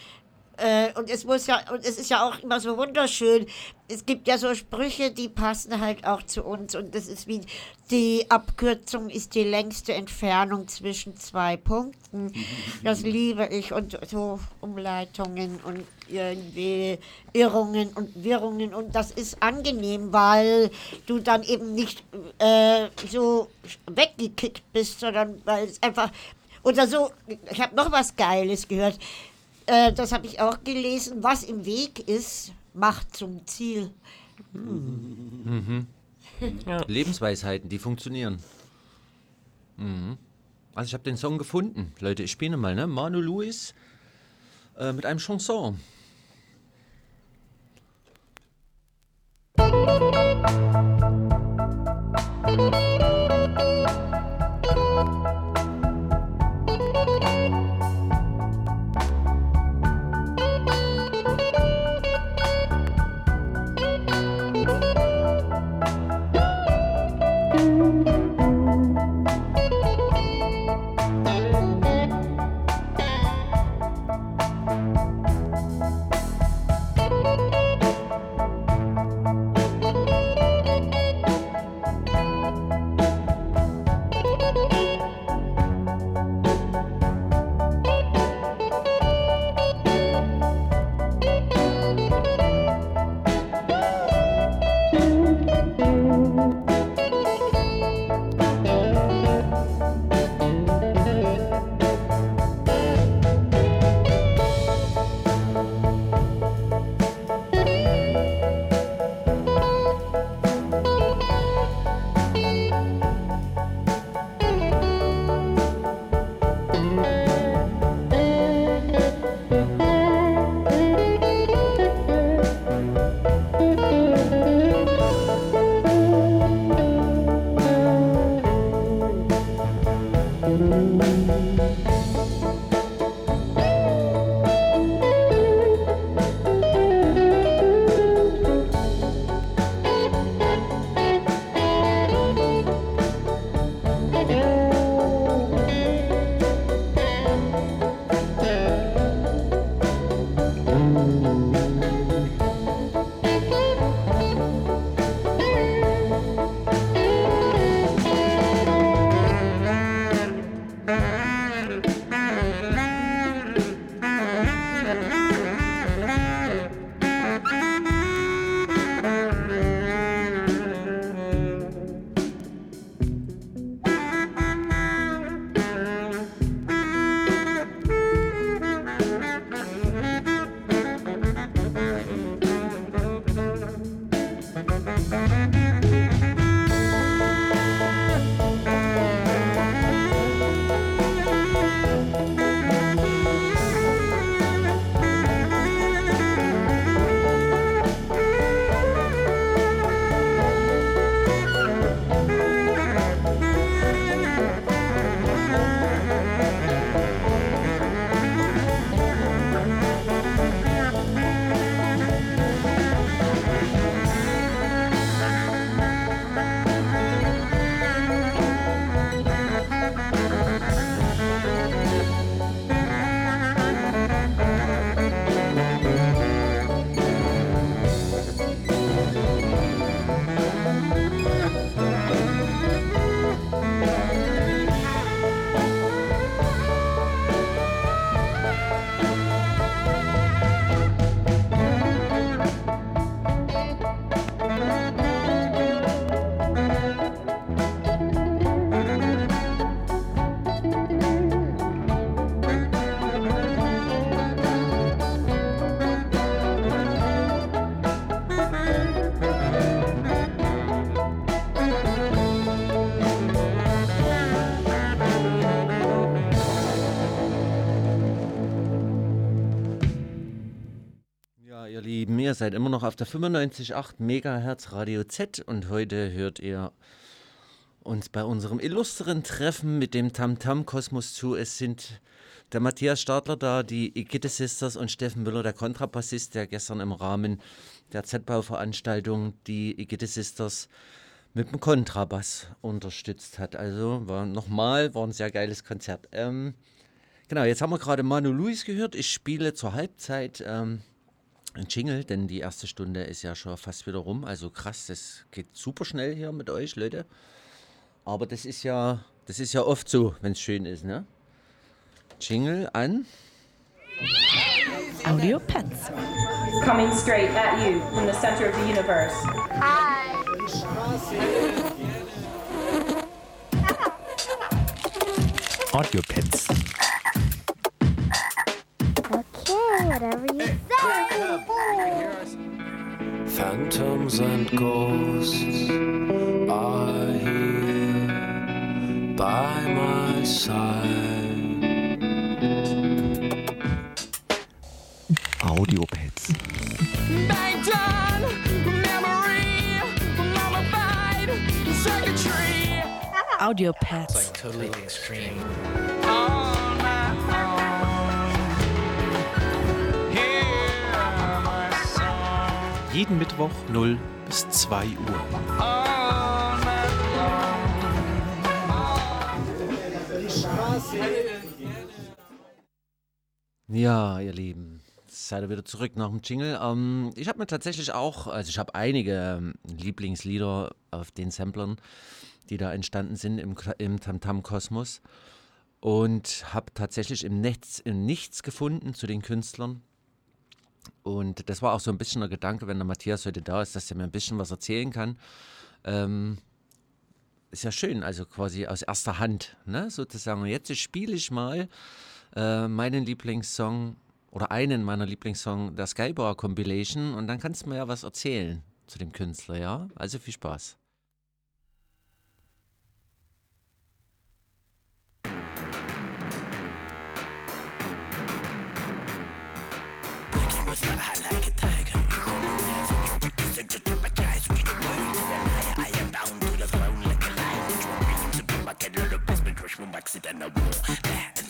äh, und es muss ja, und es ist ja auch immer so wunderschön. Es gibt ja so Sprüche, die passen halt auch zu uns. Und das ist wie die Abkürzung ist die längste Entfernung zwischen zwei Punkten. Das liebe ich. Und so Umleitungen und irgendwie Irrungen und Wirrungen. Und das ist angenehm, weil du dann eben nicht äh, so weggekickt bist, sondern weil es einfach Oder so, ich habe noch was Geiles gehört. Äh, das habe ich auch gelesen. Was im Weg ist, macht zum Ziel. Mhm. Lebensweisheiten, die funktionieren. Mhm. Also ich habe den Song gefunden. Leute, ich spiele mal, ne? Manu Luis äh, mit einem Chanson. Ja, ihr seid immer noch auf der 95.8 Megahertz Radio Z und heute hört ihr uns bei unserem illustren Treffen mit dem Tamtam Kosmos zu. Es sind der Matthias Stadler da, die Igitte Sisters und Steffen Müller, der Kontrabassist, der gestern im Rahmen der Z-Bau-Veranstaltung die Igitte Sisters mit dem Kontrabass unterstützt hat. Also war nochmal, war ein sehr geiles Konzert. Ähm, genau, jetzt haben wir gerade Manu Luis gehört. Ich spiele zur Halbzeit ähm, Jingle, denn die erste Stunde ist ja schon fast wieder rum. Also krass, das geht super schnell hier mit euch, Leute. Aber das ist ja, das ist ja oft so, wenn es schön ist, ne? Jingle an. Audio Pets. Coming straight at you from the center of the universe. Hi. Audiopets. Okay, whatever you say. Phantoms and ghosts are here by my side. Audiopets. Banged on memory, mummified circuitry. Audiopets. totally extreme. Jeden Mittwoch 0 bis 2 Uhr. Ja, ihr Lieben, seid ihr wieder zurück nach dem Jingle. Ähm, ich habe mir tatsächlich auch, also ich habe einige ähm, Lieblingslieder auf den Samplern, die da entstanden sind im, im Tamtam-Kosmos und habe tatsächlich im Netz nichts gefunden zu den Künstlern. Und das war auch so ein bisschen der Gedanke, wenn der Matthias heute da ist, dass er mir ein bisschen was erzählen kann. Ähm, ist ja schön, also quasi aus erster Hand, ne, sozusagen. Und jetzt spiele ich mal äh, meinen Lieblingssong oder einen meiner Lieblingssong der Skybar Compilation und dann kannst du mir ja was erzählen zu dem Künstler, ja? Also viel Spaß. mushroom waxit and I want that.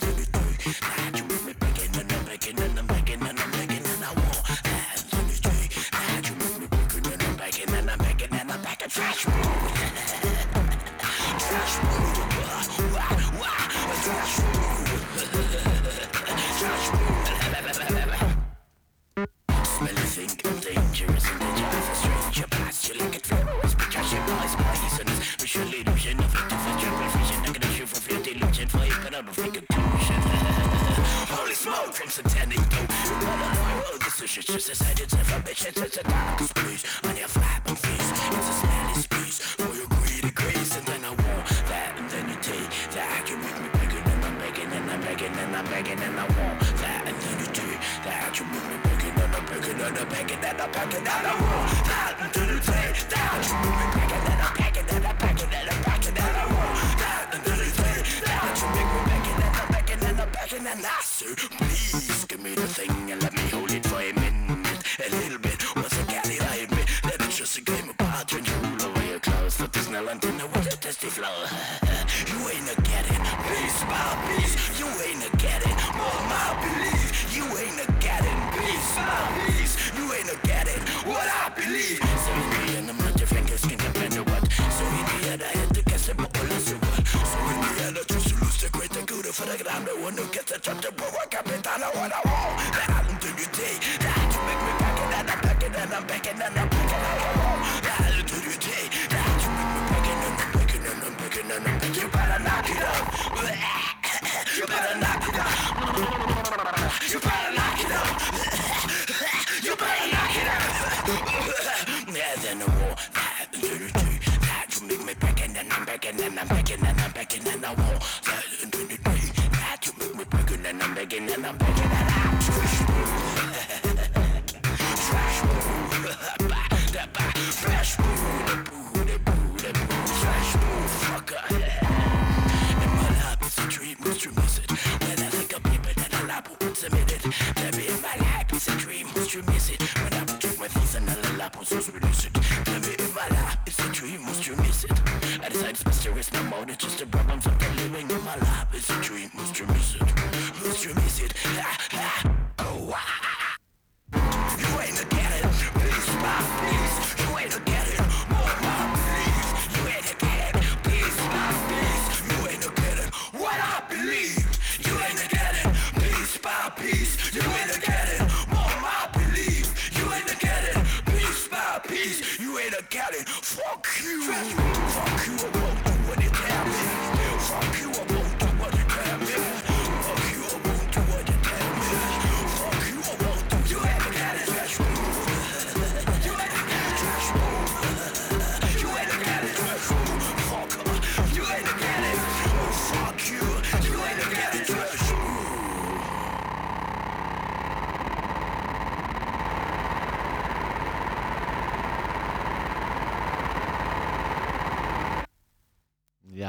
You make me begging and I'm begging and I'm begging and I'm begging and I want that. That you make me begging and I'm begging and I'm begging and I'm begging trash food. Trash food. Wah wah. Trash food. Trash food. Smelly think dangerous and dangerous. A stranger past you like me. Satanic dope. This is just decided to forbidden to the darkest place on your flapping face. It's a smelly space for your greedy grace, and then I want that, and then you take that. You make me begging and I'm begging and I'm begging and I'm begging and I want that, and then you take that. You make me begging and I'm begging and I'm begging and I'm begging and I want that, and then you take that. You make me begging and I'm begging and I'm begging and I'm begging and I want that, and then you take that. You make me begging and I'm begging and I'm begging and I one who gets the job to put work up and down. I want, I want. That happened to you day. That you make me back and I'm back and I'm back and I'm back and I want. That happened to you day. That you make me back and I'm back and I'm back and I'm back. You better knock it up.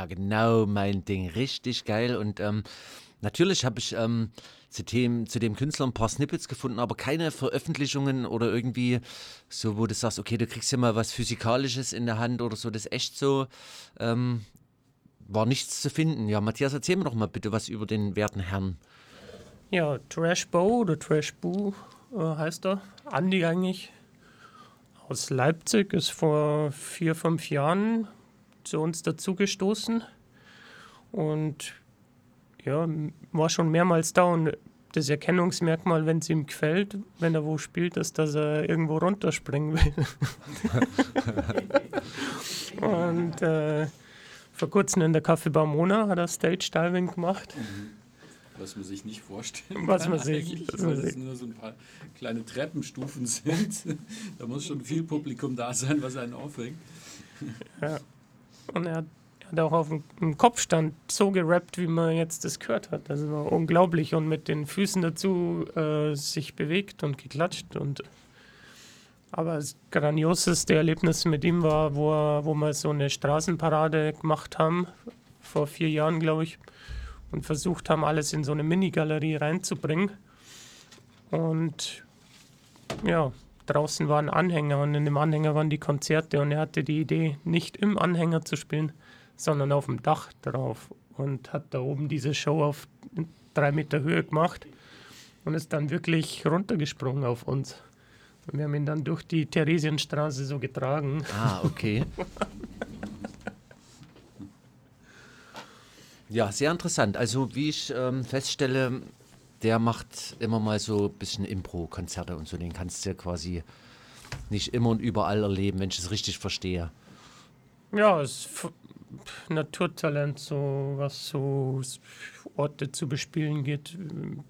Genau mein Ding. Richtig geil. Und ähm, natürlich habe ich ähm, zu, dem, zu dem Künstler ein paar Snippets gefunden, aber keine Veröffentlichungen oder irgendwie so, wo du sagst, okay, du kriegst ja mal was Physikalisches in der Hand oder so. Das ist echt so. Ähm, war nichts zu finden. Ja, Matthias, erzähl mir doch mal bitte was über den werten Herrn. Ja, Trash Bo oder Trash Boo äh, heißt er. Andi eigentlich. Aus Leipzig ist vor vier, fünf Jahren zu uns dazugestoßen. Und ja, war schon mehrmals da. Und das Erkennungsmerkmal, wenn es ihm gefällt, wenn er wo spielt, ist, dass er irgendwo runterspringen will. Und äh, vor kurzem in der Café Barmona hat er Stage Diving gemacht. Was man sich nicht vorstellen Was kann man sich- was weil es nur so ein paar kleine Treppenstufen sind. da muss schon viel Publikum da sein, was einen aufregt. Ja. Und er hat, auch auf dem, Kopfstand so gerappt, wie man jetzt das gehört hat. Das war unglaublich. Und mit den Füßen dazu äh, sich bewegt und geklatscht. Und aber das grandioseste Erlebnis mit ihm war, wo, er, wo wir so eine Straßenparade gemacht haben, vor vier Jahren, glaube ich, und versucht haben, alles in so eine Minigalerie reinzubringen. Und ja, draußen war ein Anhänger und in dem Anhänger waren die Konzerte und er hatte die Idee, nicht im Anhänger zu spielen, sondern auf dem Dach drauf und hat da oben diese Show auf drei Meter Höhe gemacht und ist dann wirklich runtergesprungen auf uns. Und wir haben ihn dann durch die Theresienstraße so getragen. Ah, okay. Ja, sehr interessant. Also wie ich ähm, feststelle, der macht immer mal so ein bisschen Impro-Konzerte und so. Den kannst du ja quasi nicht immer und überall erleben, wenn ich es richtig verstehe. Ja, es ist Naturtalent, so was so Orte zu bespielen geht,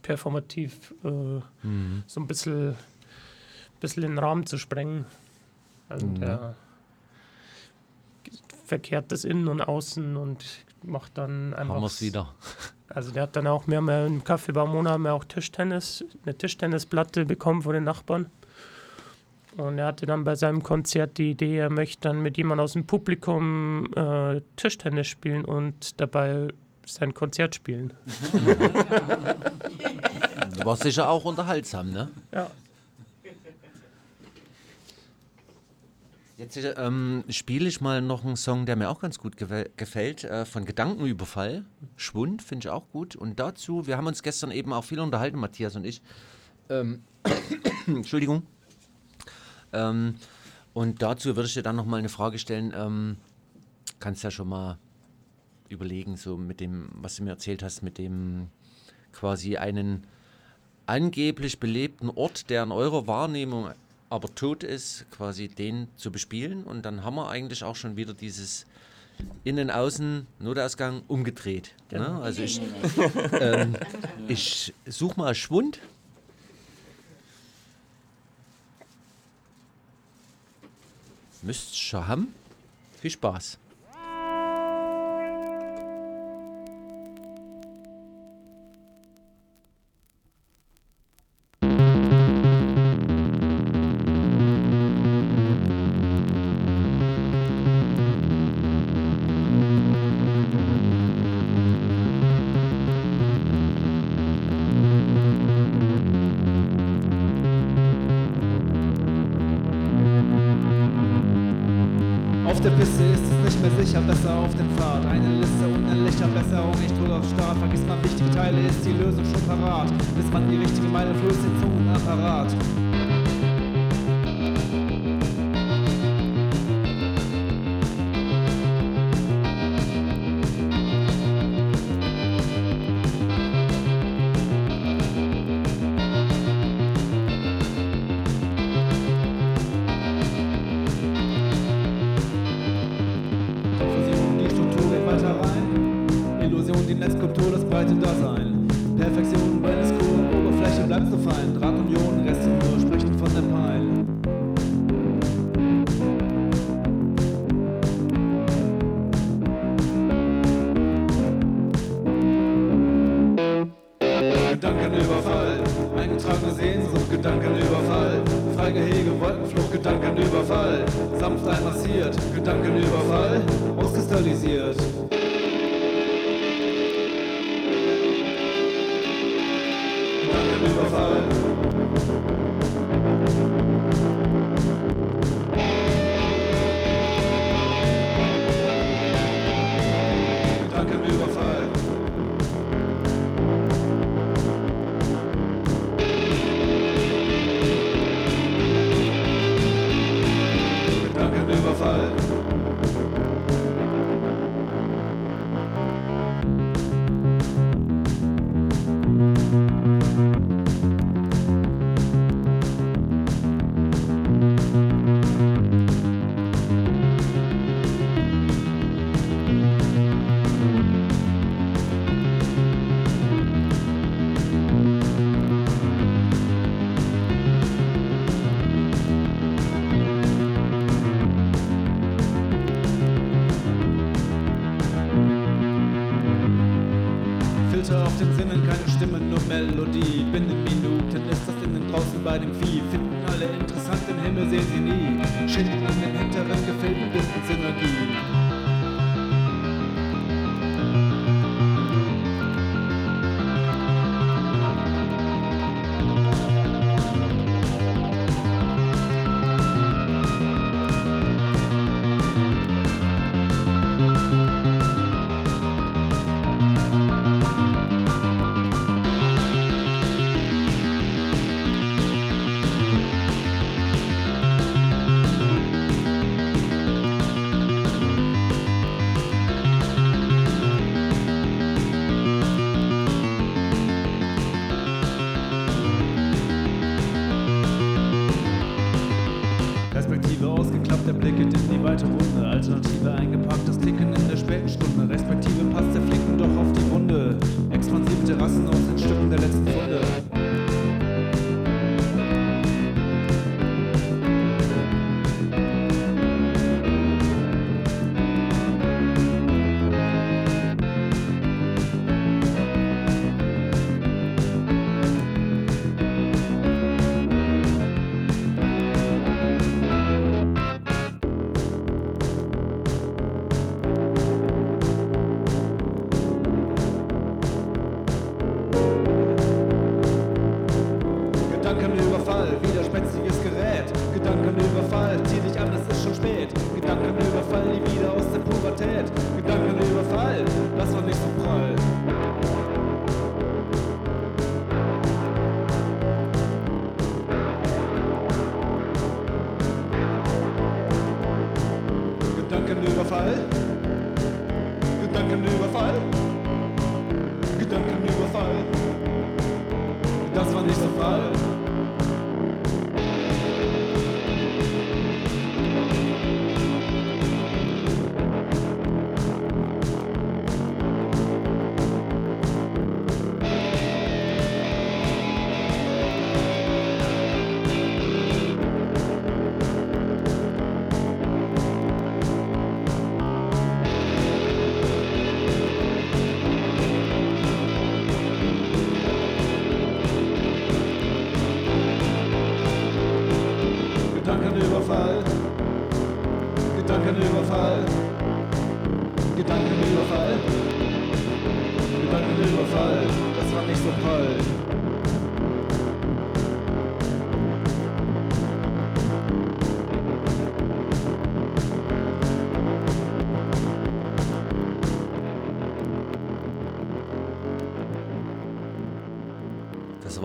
performativ äh, Mhm. so ein bisschen, bisschen den Rahmen zu sprengen. Also Mhm. der verkehrt das Innen und Außen und macht dann einfach. Haben wir es wieder. Also der hat dann auch, wir haben ja im Café Barmona haben wir auch Tischtennis, eine Tischtennisplatte bekommen von den Nachbarn. Und er hatte dann bei seinem Konzert die Idee, er möchte dann mit jemandem aus dem Publikum äh, Tischtennis spielen und dabei sein Konzert spielen. War sicher auch unterhaltsam, ne? Ja. Jetzt ähm, spiele ich mal noch einen Song, der mir auch ganz gut gefällt, äh, von Gedankenüberfall. Schwund finde ich auch gut. Und dazu, wir haben uns gestern eben auch viel unterhalten, Matthias und ich. Ähm, Entschuldigung. Ähm, und dazu würde ich dir dann noch mal eine Frage stellen. Ähm, kannst ja schon mal überlegen, so mit dem, was du mir erzählt hast, mit dem quasi einen angeblich belebten Ort, der in eurer Wahrnehmung aber tot ist, quasi den zu bespielen. Und dann haben wir eigentlich auch schon wieder dieses Innen-Außen-Notausgang umgedreht. Ne? Genau. Also ich, ähm, ich suche mal Schwund. Müsst schon haben. Viel Spaß.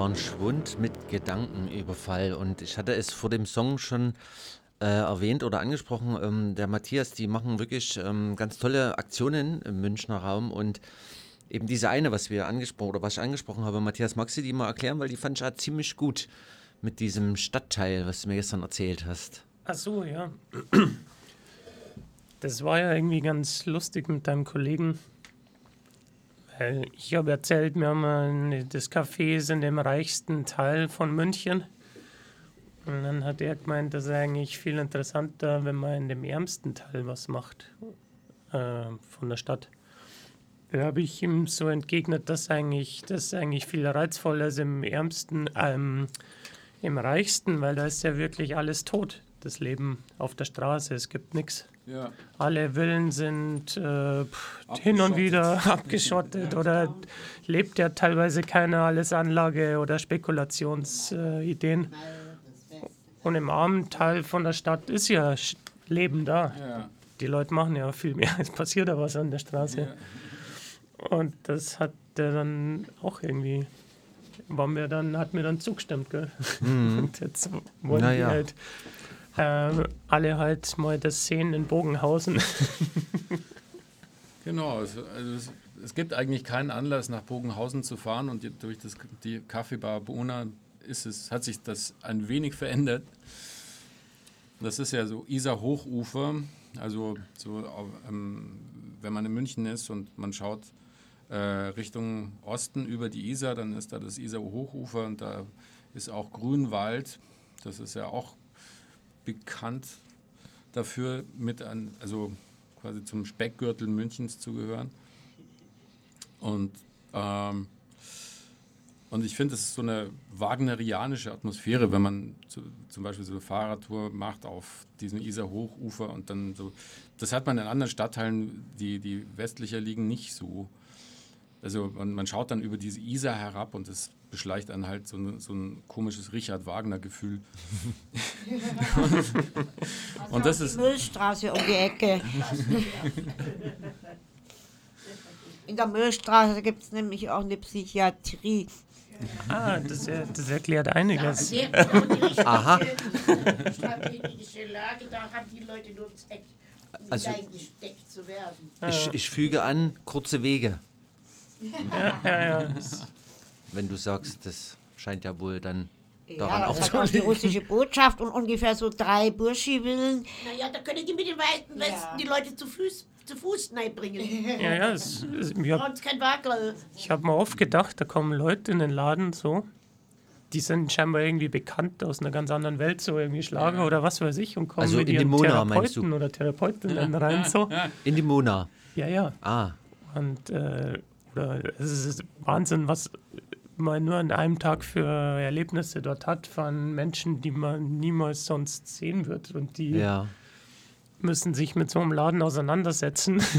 Das war ein Schwund mit Gedankenüberfall. Und ich hatte es vor dem Song schon äh, erwähnt oder angesprochen. Ähm, der Matthias, die machen wirklich ähm, ganz tolle Aktionen im Münchner Raum. Und eben diese eine, was wir angesprochen oder was ich angesprochen habe, Matthias, magst du die mal erklären? Weil die fand ich ja ziemlich gut mit diesem Stadtteil, was du mir gestern erzählt hast. Ach so, ja. Das war ja irgendwie ganz lustig mit deinem Kollegen. Weil ich habe erzählt, wir haben das Café ist in dem reichsten Teil von München. Und dann hat er gemeint, das ist eigentlich viel interessanter, wenn man in dem ärmsten Teil was macht äh, von der Stadt. Da habe ich ihm so entgegnet, dass eigentlich, das eigentlich viel reizvoller ist im ärmsten, ähm, im reichsten, weil da ist ja wirklich alles tot. das Leben auf der Straße. Es gibt nichts. Ja. Alle Villen sind äh, pff, hin und wieder abgeschottet oder lebt ja teilweise keiner, alles Anlage- oder Spekulationsideen. und im armen Teil von der Stadt ist ja Leben da. Ja. Die Leute machen ja viel mehr. Es passiert ja was an der Straße. Und das hat der dann auch irgendwie, war mir dann, hat mir dann zugestimmt, gell? Mhm. Und jetzt wollen Na die ja. halt ähm, alle halt mal das sehen in Bogenhausen. Genau, es, also es, es gibt eigentlich keinen Anlass, nach Bogenhausen zu fahren und die, durch das, die Kaffeebar Bona ist es, hat sich das ein wenig verändert. Das ist ja so Isar Hochufer, also so, ähm, wenn man in München ist und man schaut äh, Richtung Osten über die Isar, dann ist da das Isar Hochufer und da ist auch Grünwald. Das ist ja auch bekannt dafür, mit an, also quasi zum Speckgürtel Münchens zu gehören. Und, ähm, und ich finde, es ist so eine wagnerianische Atmosphäre, wenn man zu, zum Beispiel so eine Fahrradtour macht auf diesem Isar-Hochufer und dann so. Das hat man in anderen Stadtteilen, die, die westlicher liegen, nicht so. Also man, man schaut dann über diese Isar herab und es beschleicht einen halt so, eine, so ein komisches Richard Wagner-Gefühl. und, und das ist. Die Müllstraße um die Ecke. In der Müllstraße gibt es nämlich auch eine Psychiatrie. ah, das, das erklärt einiges. Aha. Strategische Lage, da haben die Leute nur ums Eck, um Also- hineingesteckt zu werden. Ich, ich füge an, kurze Wege. Ja, ja, ja. Wenn du sagst, das scheint ja wohl dann Ja, daran das auch hat zu auch die russische Botschaft und ungefähr so drei Burschi-Villen. Naja, da können die mit dem Weiten Westen die Leute zu Fuß, zu Fuß bringen. Ja, ja, es, es, ich habe hab mir oft gedacht, da kommen Leute in den Laden so, die sind scheinbar irgendwie bekannt aus einer ganz anderen Welt, so irgendwie Schlager oder was weiß ich, und kommen Also mit in die ihren Mona? Therapeuten oder Therapeutinnen rein, so. In die Mona. Ja, ja. Ah, Und äh, oder, es ist Wahnsinn, was man nur an einem Tag für Erlebnisse dort hat von Menschen, die man niemals sonst sehen wird. Und die ja. müssen sich mit so einem Laden auseinandersetzen.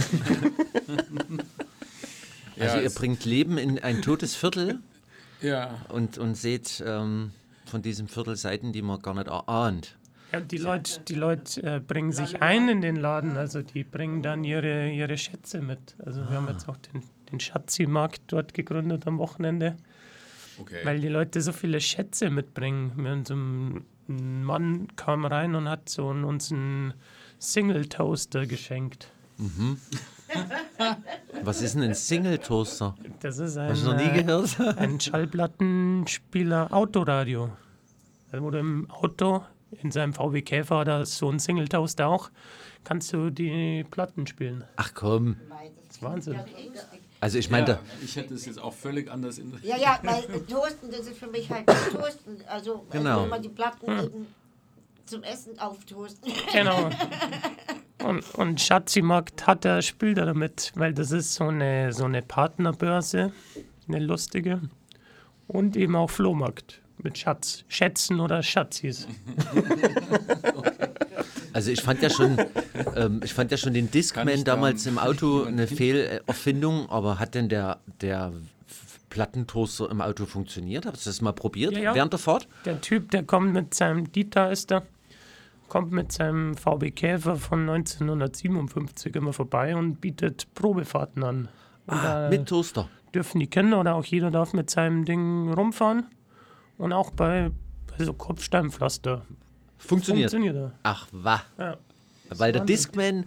Also Ja, ihr bringt Leben in ein totes Viertel Ja. und, und seht ähm, von diesem Viertel Seiten, die man gar nicht erahnt. Ja, die Leute, die Leute äh, bringen sich ein in den Laden, also die bringen dann ihre, ihre Schätze mit. Also wir haben jetzt auch den, den Schatzi-Markt dort gegründet am Wochenende, Okay. weil die Leute so viele Schätze mitbringen. So ein ein Mann kam rein und hat so einen- uns einen Single-Toaster geschenkt. Mhm. Was ist denn ein Single-Toaster? Das ist ein, Hast du noch nie äh, gehört? ein Schallplattenspieler Autoradio. Also wo du im Auto, in seinem VW Käfer hat er so einen Single-Toaster auch, kannst du die Platten spielen. Ach komm. Das ist Wahnsinn. Also ich meine, ja, ich hätte es jetzt auch völlig anders in. Ja, ja, weil Toasten, das ist für mich halt Toasten. Also, Genau. also wenn man die Platten eben zum Essen auftoasten. Genau. Und, und Schatzimarkt hat er, spielt er damit, weil das ist so eine, so eine Partnerbörse, eine lustige. Und eben auch Flohmarkt mit Schatz. Schätzen oder Schatzis. Also ich fand ja schon, ähm, ich fand ja schon den Discman damals im Auto eine Fehlerfindung, aber hat denn der, der Plattentoaster im Auto funktioniert? Hast du das mal probiert Ja, ja. während der Fahrt? Der Typ, der kommt mit seinem, Dieter ist da, kommt mit seinem VW Käfer von 1957 immer vorbei und bietet Probefahrten an. Und Ah, mit Toaster. dürfen die Kinder oder auch jeder darf mit seinem Ding rumfahren. Und auch bei, bei so Kopfsteinpflaster. Funktioniert. Funktioniert er. Ach, wa. Ja. Weil der Wahnsinn. Discman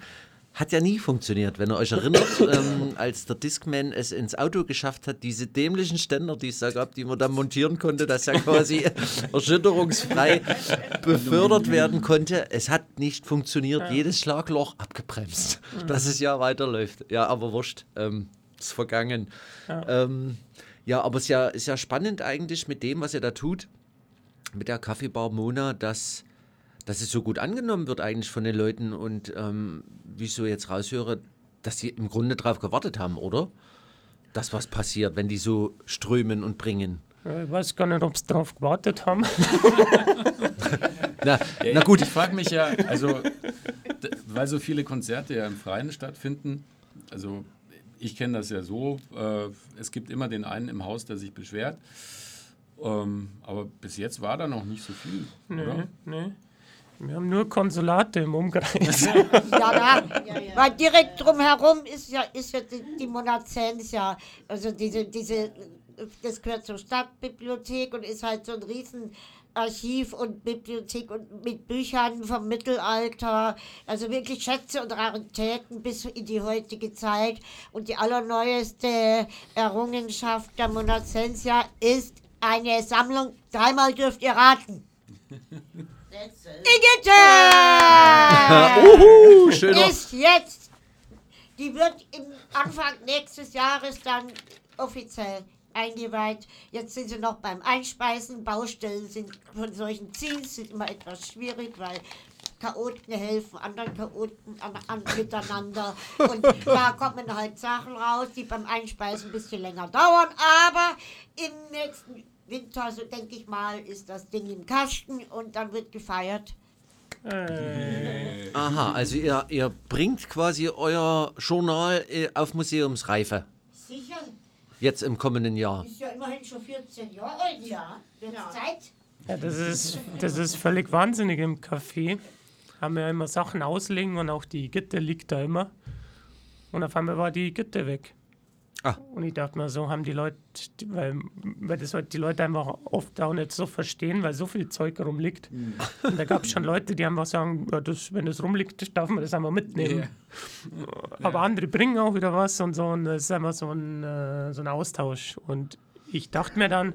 hat ja nie funktioniert. Wenn ihr euch erinnert, ähm, als der Discman es ins Auto geschafft hat, diese dämlichen Ständer, die es da gab, die man dann montieren konnte, dass er quasi erschütterungsfrei befördert werden konnte, es hat nicht funktioniert. Ja. Jedes Schlagloch abgebremst, Mhm. dass es ja weiterläuft. Ja, aber wurscht, ähm, ist vergangen. Ja. Ähm, ja, aber es ist ja, ist ja spannend eigentlich mit dem, was ihr da tut, mit der Kaffeebar Mona, dass dass es so gut angenommen wird eigentlich von den Leuten und ähm, wie ich so jetzt raushöre, dass sie im Grunde darauf gewartet haben, oder? Dass was passiert, wenn die so strömen und bringen. Ich weiß gar nicht, ob sie drauf gewartet haben. Na, Ja, na gut. Ich frage mich ja, also, weil so viele Konzerte ja im Freien stattfinden, also ich kenne das ja so, äh, es gibt immer den einen im Haus, der sich beschwert. Ähm, aber bis jetzt war da noch nicht so viel, Nee, oder? nee. Wir haben nur Konsulate im Umkreis. Ja, da, weil direkt drumherum ist ja, ist ja die, die Monazensia, also diese, diese, das gehört zur Stadtbibliothek und ist halt so ein Riesenarchiv und Bibliothek und mit Büchern vom Mittelalter, also wirklich Schätze und Raritäten bis in die heutige Zeit. Und die allerneueste Errungenschaft der Monazensia ist eine Sammlung, dreimal dürft ihr raten. Igitte! Uhu, schöner. Ist jetzt. Die wird im Anfang nächstes Jahres dann offiziell eingeweiht. Jetzt sind sie noch beim Einspeisen. Baustellen sind von solchen Ziels sind immer etwas schwierig, weil Chaoten helfen anderen Chaoten an, an, miteinander. Und da kommen halt Sachen raus, die beim Einspeisen ein bisschen länger dauern. Aber im nächsten Winter, so denke ich mal, ist das Ding im Kasten und dann wird gefeiert. Aha, also ihr, ihr bringt quasi euer Journal äh, auf Museumsreife. Sicher? Jetzt im kommenden Jahr. Ist ja immerhin schon 14 Jahre alt, ja. Wird Zeit. Ja, das ist, das ist völlig wahnsinnig im Café. Haben wir ja immer Sachen auslegen und auch die Gitte liegt da immer. Und auf einmal war die Gitte weg. Ah. Und ich dachte mir, so haben die Leute, weil, weil das halt die Leute einfach oft auch nicht so verstehen, weil so viel Zeug rumliegt. Und da gab es schon Leute, die einfach sagen, ja, das, wenn das rumliegt, darf man das einfach mitnehmen. Aber andere bringen auch wieder was und so. Und das ist einfach so ein, äh, so ein Austausch. Und ich dachte mir dann,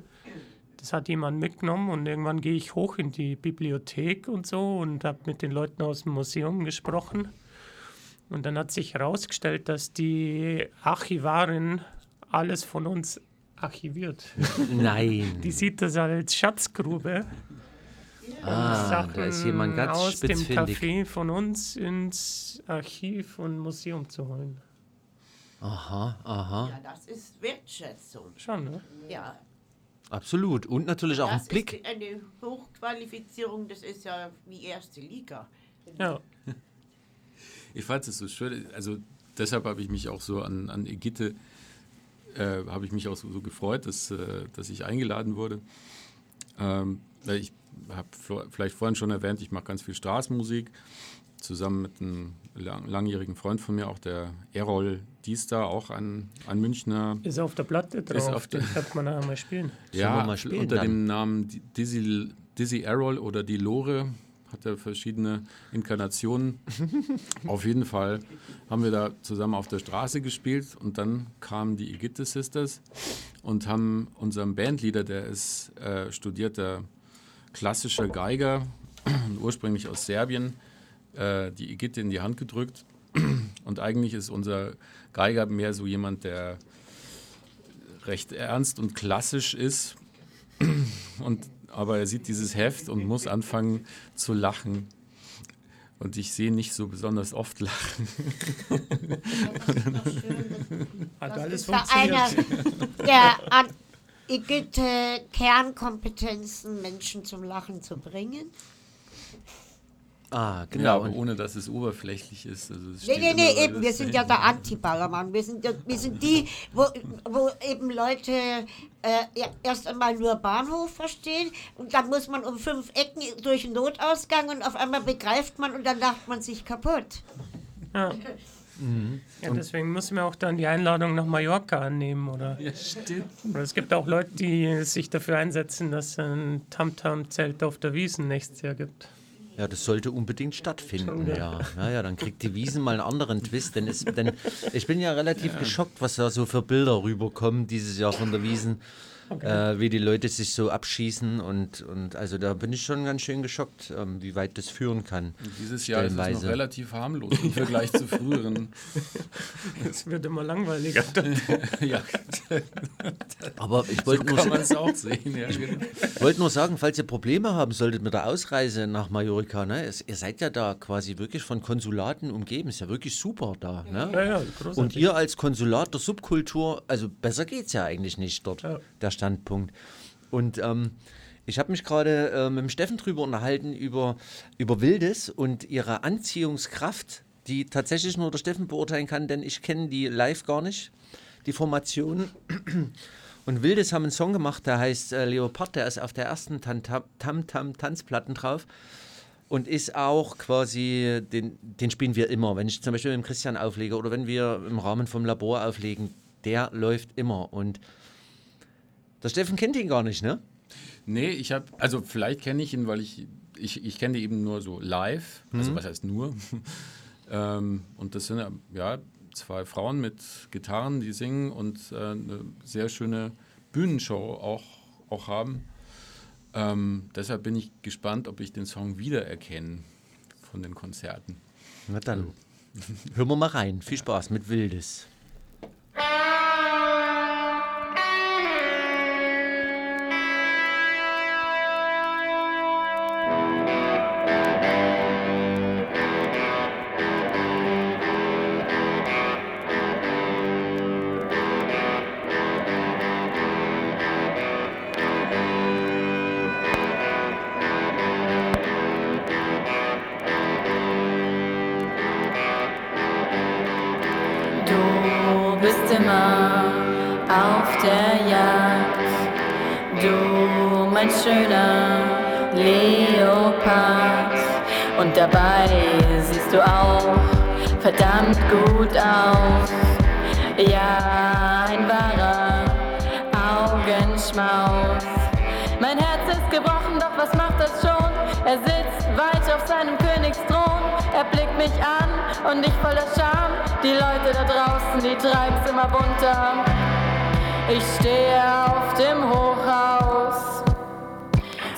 das hat jemand mitgenommen und irgendwann gehe ich hoch in die Bibliothek und so und habe mit den Leuten aus dem Museum gesprochen. Und dann hat sich herausgestellt, dass die Archivarin alles von uns archiviert. Nein. Die sieht das als Schatzgrube. Ah, da ist jemand ganz aus dem. Café von uns ins Archiv und Museum zu holen. Aha, aha. Ja, das ist Wertschätzung. Schon, ne? Ja. Absolut. Und natürlich auch ein das Blick. ist eine Hochqualifizierung, das ist ja wie erste Liga. Ja. Ich fand es so schön, also deshalb habe ich mich auch so an, an Egitte, äh, habe ich mich auch so, so gefreut, dass, äh, dass ich eingeladen wurde. Ähm, weil ich habe vielleicht vorhin schon erwähnt, ich mache ganz viel Straßenmusik, zusammen mit einem lang, langjährigen Freund von mir, auch der Errol Diester, auch ein, ein Münchner. Ist auf der Platte Ist drauf. auf der- Den könnte man nachher mal spielen. Ja, unter dem Namen Dizzy, Dizzy Errol oder die Lore hat er verschiedene Inkarnationen. auf jeden Fall haben wir da zusammen auf der Straße gespielt und dann kamen die Igitte Sisters und haben unserem Bandleader, der ist äh, studierter klassischer Geiger, ursprünglich aus Serbien, äh, die Igitte in die Hand gedrückt. Und eigentlich ist unser Geiger mehr so jemand, der recht ernst und klassisch ist. Und, aber er sieht dieses Heft und muss anfangen zu lachen. Und ich sehe nicht so besonders oft lachen. Hat alles ja einer der Igitte Kernkompetenzen, Menschen zum Lachen zu bringen. Ah, genau. Ja, aber ohne dass es oberflächlich ist. Also es Nee, nee, nee, eben, wir sind ja der Anti-Ballermann. Wir sind, wir sind die, wo, wo eben Leute äh, ja, erst einmal nur Bahnhof verstehen und dann muss man um fünf Ecken durch einen Notausgang und auf einmal begreift man und dann lacht man sich kaputt. Ja. Mhm. Ja, deswegen müssen wir auch dann die Einladung nach Mallorca annehmen, oder? Ja, stimmt. Oder es gibt auch Leute, die sich dafür einsetzen, dass es ein Tamtam-Zelt auf der Wiesen nächstes Jahr gibt. Ja, das sollte unbedingt stattfinden, ja. ja. Naja, dann kriegt die Wiesen mal einen anderen Twist. Denn, es, denn ich bin ja relativ geschockt, was da so für Bilder rüberkommen dieses Jahr von der Wiesen. Äh, wie die Leute sich so abschießen und, und also da bin ich schon ganz schön geschockt, ähm, wie weit das führen kann. Und Dieses Jahr ist es noch relativ harmlos im Vergleich zu früheren. Es wird immer langweiliger. ja. Aber ich So wollte nur, auch sehen. Ja. ich wollte nur sagen, falls ihr Probleme haben solltet mit der Ausreise nach Mallorca, ne, es, ihr seid ja da quasi wirklich von Konsulaten umgeben, ist ja wirklich super da. Ne? Ja, ja. Und ihr als Konsulat der Subkultur, also besser geht es ja eigentlich nicht dort, der Standpunkt. Und ähm, Ich habe mich gerade äh, mit dem Steffen drüber unterhalten über, über Wildes und ihre Anziehungskraft, die tatsächlich nur der Steffen beurteilen kann, denn ich kenne die live gar nicht, die Formation. Und Wildes haben einen Song gemacht, der heißt äh, Leopard, der ist auf der ersten Tam-Tam-Tanzplatten drauf und ist auch quasi, den, den spielen wir immer. Wenn ich zum Beispiel mit dem Christian auflege oder wenn wir im Rahmen vom Labor auflegen, der läuft immer. Und der Steffen kennt ihn gar nicht, ne? Nee, ich habe, also vielleicht kenne ich ihn, weil ich, ich, ich kenne ihn eben nur so live. Also Mhm. was heißt nur? ähm, und das sind ja zwei Frauen mit Gitarren, die singen und äh, eine sehr schöne Bühnenshow auch, auch haben. Ähm, deshalb bin ich gespannt, ob ich den Song wiedererkenne von den Konzerten. Na dann, hören wir mal rein. Viel Spaß mit Wildes. mich an und ich voller Scham. Die Leute da draußen, die treiben's immer bunter. Ich stehe auf dem Hochhaus.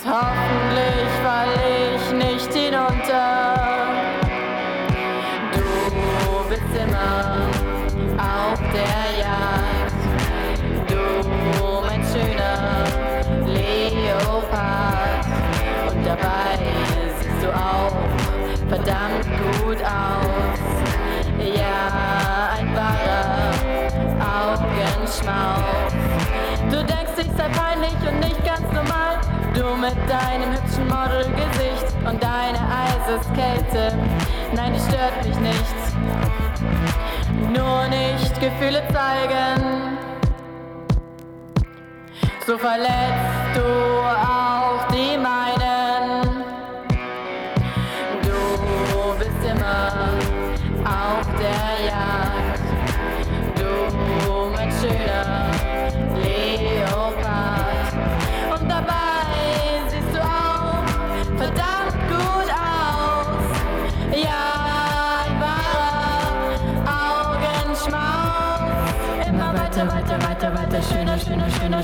Hoffentlich fall ich nicht hinunter. Du bist immer auf der Jagd. Du, mein schöner Leopard. Und dabei siehst du auch verdammt gut aus. Ja, ein wahrer Augenschmaus. Du denkst, ich sei peinlich und nicht ganz normal. Du mit deinem hübschen Modelgesicht und deine Eiseskälte. Nein, die stört mich nicht. Nur nicht Gefühle zeigen. So verletzt du auch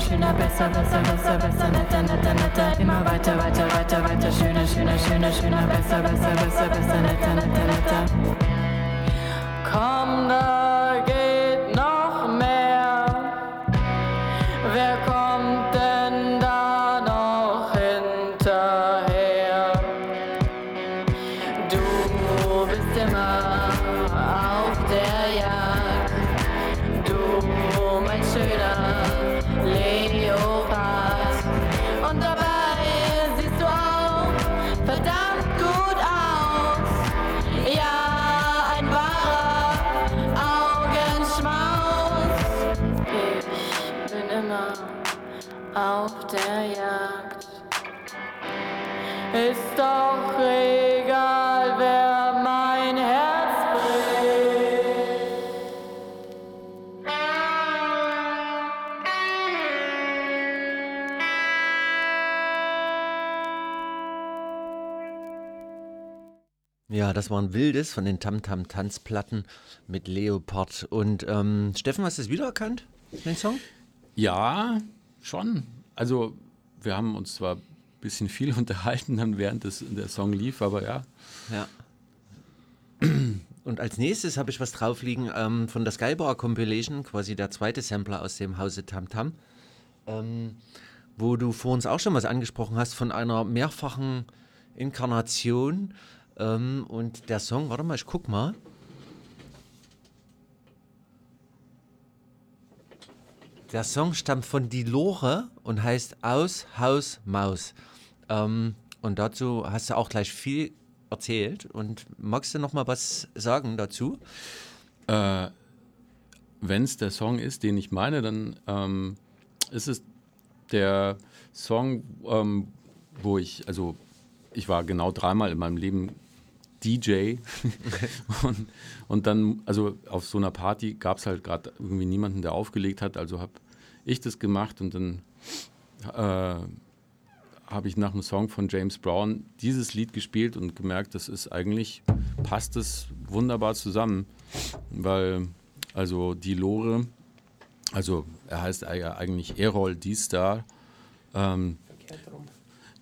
schöner, schöner, besser, besser, besser, besser, netter, netter, netter. Immer weiter, weiter, weiter, weiter, schöner, schöner, schöner, schöner, besser, besser, besser, besser, netter, netter, netter. Komm, da Ja, das war ein wildes von den Tam-Tam-Tanzplatten mit Leopard. Und ähm, Steffen, hast du es wiedererkannt, den Song? Ja, schon. Also, wir haben uns zwar ein bisschen viel unterhalten, dann während des, der Song lief, aber ja. Ja. Und als nächstes habe ich was drauf liegen ähm, von der Skybar Compilation, quasi der zweite Sampler aus dem Hause Tam Tam, ähm, wo du vor uns auch schon was angesprochen hast von einer mehrfachen Inkarnation. Ähm, und der Song, warte mal, ich guck mal. Der Song stammt von Die Lore und heißt Aus, Haus, Maus. Ähm, und dazu hast du auch gleich viel erzählt. Und magst du noch mal was sagen dazu? Äh, Wenn es der Song ist, den ich meine, dann ähm, ist es der Song, ähm, wo ich, also ich war genau dreimal in meinem Leben DJ und, und dann, also auf so einer Party gab es halt gerade irgendwie niemanden, der aufgelegt hat, also habe ich das gemacht und dann äh, habe ich nach einem Song von James Brown dieses Lied gespielt und gemerkt, das ist eigentlich, passt es wunderbar zusammen, weil also die Lore, also er heißt eig- eigentlich Errol D-Star. Ähm,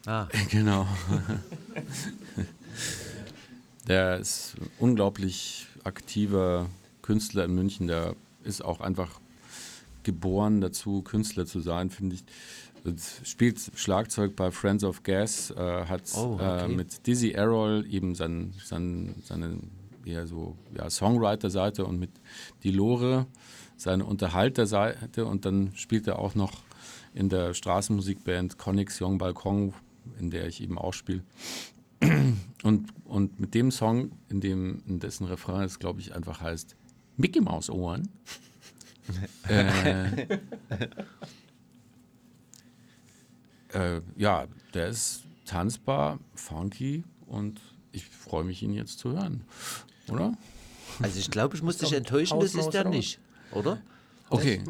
Ah. Genau. Der ist unglaublich aktiver Künstler in München. Der ist auch einfach geboren dazu, Künstler zu sein, finde ich. Spielt Schlagzeug bei Friends of Gas, äh, hat Oh, okay. äh, mit Dizzy Errol eben sein, sein, seine eher so ja, Songwriter-Seite und mit Die Lore seine Unterhalter-Seite und dann spielt er auch noch in der Straßenmusikband Connex Young Balkon, in der ich eben auch spiele. Und, und mit dem Song, in, dem, in dessen Refrain es, glaube ich, einfach heißt Mickey Maus Ohren. äh, äh, ja, der ist tanzbar, funky und ich freue mich, ihn jetzt zu hören. Oder? Also ich glaube, ich muss dich enttäuschen, das ist der nicht, oder? Okay.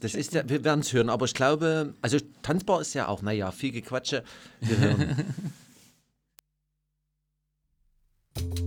Das ist der, wir werden es hören, aber ich glaube, also tanzbar ist ja auch, naja, viel Gequatsche. Wir hören. thank you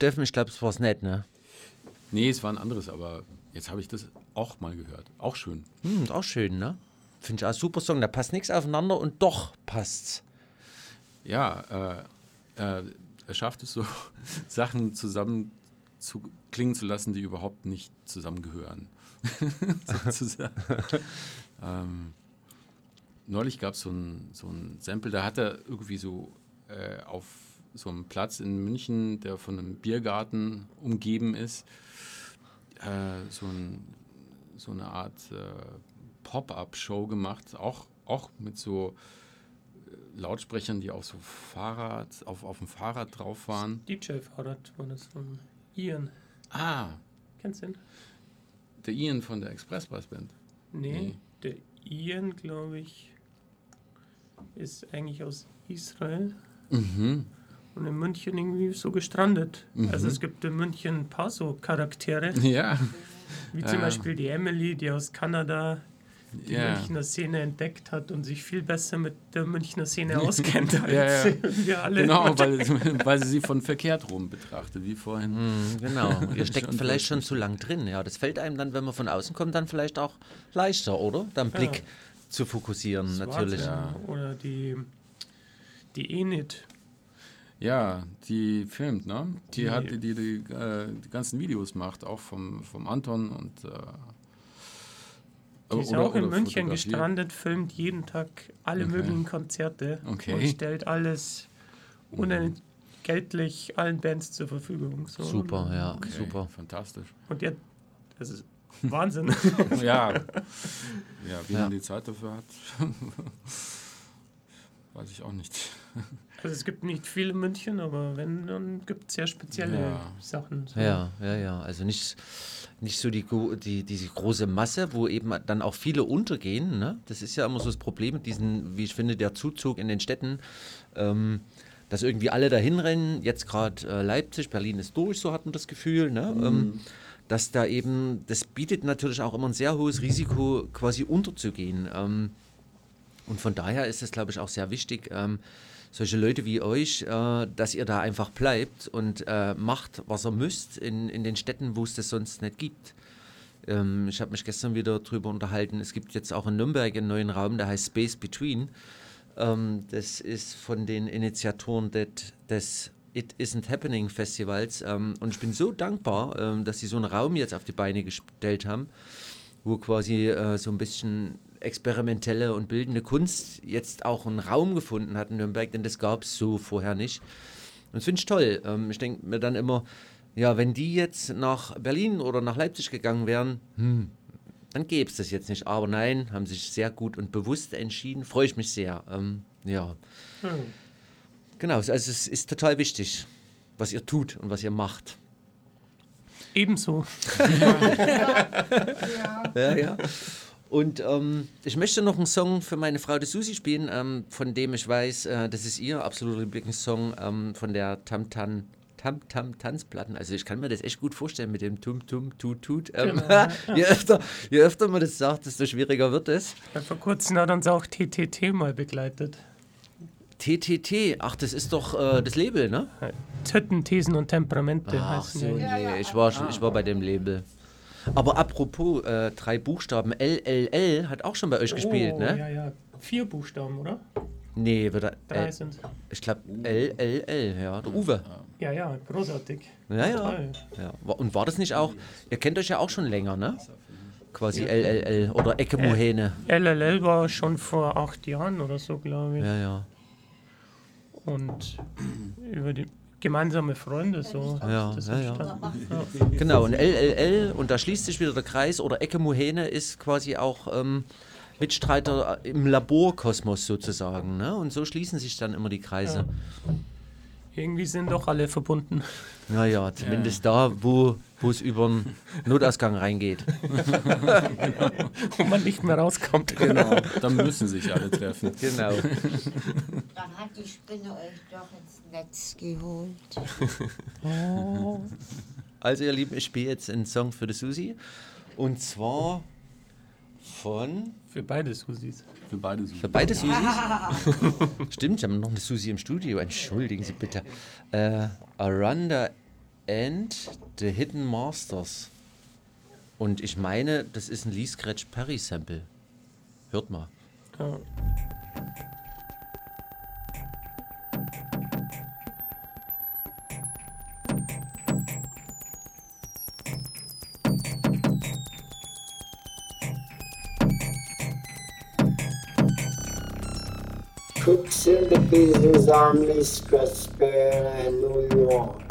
Steffen, ich glaube, es war es nett, ne? Nee, es war ein anderes, aber jetzt habe ich das auch mal gehört. Auch schön. Hm, ist auch schön, ne? Finde ich auch super Song. Da passt nichts aufeinander und doch passt's. Ja, äh, äh, er schafft es so, Sachen zusammen zu klingen zu lassen, die überhaupt nicht zusammengehören. Sozusagen. ähm, neulich gab es so ein, so ein Sample, da hat er irgendwie so äh, auf so einem Platz in München, der von einem Biergarten umgeben ist, äh, so, ein, so eine Art äh, Pop-up-Show gemacht, auch, auch mit so Lautsprechern, die auf so Fahrrad, auf, auf dem Fahrrad drauf waren. DJ-Fahrrad war das von Ian. Ah, Kennst du den? der Ian von der Express-Bass-Band. Nee, der Ian, glaube ich, ist eigentlich aus Israel Mhm. Und in München irgendwie so gestrandet. Mhm. Also es gibt in München ein paar so Charaktere. Ja. Wie zum Ja. Beispiel die Emily, die aus Kanada die Ja. Münchner Szene entdeckt hat und sich viel besser mit der Münchner Szene auskennt als ja, ja. wir alle. Genau, weil, weil sie sie von verkehrt rum betrachtet, wie vorhin. Mhm, genau. Ihr steckt vielleicht schon zu lang drin. Ja, das fällt einem dann, wenn man von außen kommt, dann vielleicht auch leichter, oder? Dann Blick Ja. zu fokussieren, Das natürlich. Wahnsinn. Oder die, die Enid. Ja, die filmt, ne? Die, Die- hat die, die, die, äh, die ganzen Videos macht, auch vom, vom Anton und äh, Die ist oder- auch in München gestrandet, filmt jeden Tag alle Okay. möglichen Konzerte Okay. und stellt alles unentgeltlich allen Bands zur Verfügung. So. Super, ja, Okay, super. Fantastisch. Und jetzt, das ist Wahnsinn. ja. Ja, wie Ja. man die Zeit dafür hat, weiß ich auch nicht. Also es gibt nicht viele in München, aber wenn, dann gibt es sehr spezielle Ja. Sachen. So. Ja, ja, ja. Also nicht, nicht so die, go- die, diese große Masse, wo eben dann auch viele untergehen. Ne? Das ist ja immer so das Problem mit diesen, wie ich finde, der Zuzug in den Städten. Ähm, dass irgendwie alle dahin rennen, jetzt gerade äh, Leipzig, Berlin ist durch, so hat man das Gefühl, ne? ähm, dass da eben, das bietet natürlich auch immer ein sehr hohes Risiko, quasi unterzugehen. Ähm, und von daher ist es, glaube ich, auch sehr wichtig, ähm, solche Leute wie euch, äh, dass ihr da einfach bleibt und äh, macht, was ihr müsst in, in den Städten, wo es das sonst nicht gibt. Ähm, ich habe mich gestern wieder darüber unterhalten. Es gibt jetzt auch in Nürnberg einen neuen Raum, der heißt Space Between. Ähm, das ist von den Initiatoren des, des It Isn't Happening Festivals. Ähm, und ich bin so dankbar, ähm, dass sie so einen Raum jetzt auf die Beine gestellt haben, wo quasi äh, so ein bisschen experimentelle und bildende Kunst jetzt auch einen Raum gefunden hat in Nürnberg, denn das gab es so vorher nicht. Und das finde ich toll. Ähm, ich denke mir dann immer, ja, wenn die jetzt nach Berlin oder nach Leipzig gegangen wären, hm, dann gäbe es das jetzt nicht. Aber nein, haben sich sehr gut und bewusst entschieden. Freue ich mich sehr. Ähm, ja. Hm. Genau, also es ist total wichtig, was ihr tut und was ihr macht. Ebenso. ja, ja. Und ähm, ich möchte noch einen Song für meine Frau, die Susi, spielen, ähm, von dem ich weiß, äh, das ist ihr absoluter Lieblingssong ähm, von der Tam Tam Tam Tam Tanzplatten. Also ich kann mir das echt gut vorstellen mit dem Tum Tum Tut Tut. Ähm, Genau, ja. je, öfter, je öfter man das sagt, desto schwieriger wird es. Ja, vor kurzem hat uns auch TTT mal begleitet. TTT, ach, das ist doch äh, das Label, ne? Titten, Thesen und Temperamente Ach heißen so, nee, ich war, schon, ich war bei dem Label. Aber apropos äh, drei Buchstaben, LLL hat auch schon bei euch gespielt, oh, ne? Ja, ja. Vier Buchstaben, oder? Nee, wird er, Drei äh, sind. Ich glaube LLL, ja, der Uwe. Ja, ja, großartig. Ja, ja. Ja. Und war das nicht auch, ihr kennt euch ja auch schon länger, ne? Quasi LLL oder Ecke Mohene. LLL war schon vor acht Jahren oder so, glaube ich. Ja, ja. Und über die gemeinsame Freunde so. Ja, das ja, ja. Ja. Genau, und LLL, und da schließt sich wieder der Kreis, oder Ecke Mohene ist quasi auch ähm, Mitstreiter im Laborkosmos sozusagen. Ne? Und so schließen sich dann immer die Kreise. Irgendwie sind doch alle verbunden. Naja, zumindest da, wo wo es über den Notausgang reingeht. Wo man nicht mehr rauskommt. Genau, dann müssen sich alle treffen. Genau. Dann hat die Spinne euch doch ins Netz geholt. Also ihr Lieben, ich spiele jetzt einen Song für die Susi. Und zwar von... Für beide Susis. Für beide Susis. Für beide Susis? Stimmt, wir haben noch eine Susi im Studio. Entschuldigen Sie bitte. Äh, Aranda and the Hidden Masters. Und ich meine, das ist ein Lee Scratch Perry Sample. Hört mal. Ja. Quicksilver Business Army Strasbourg and New York.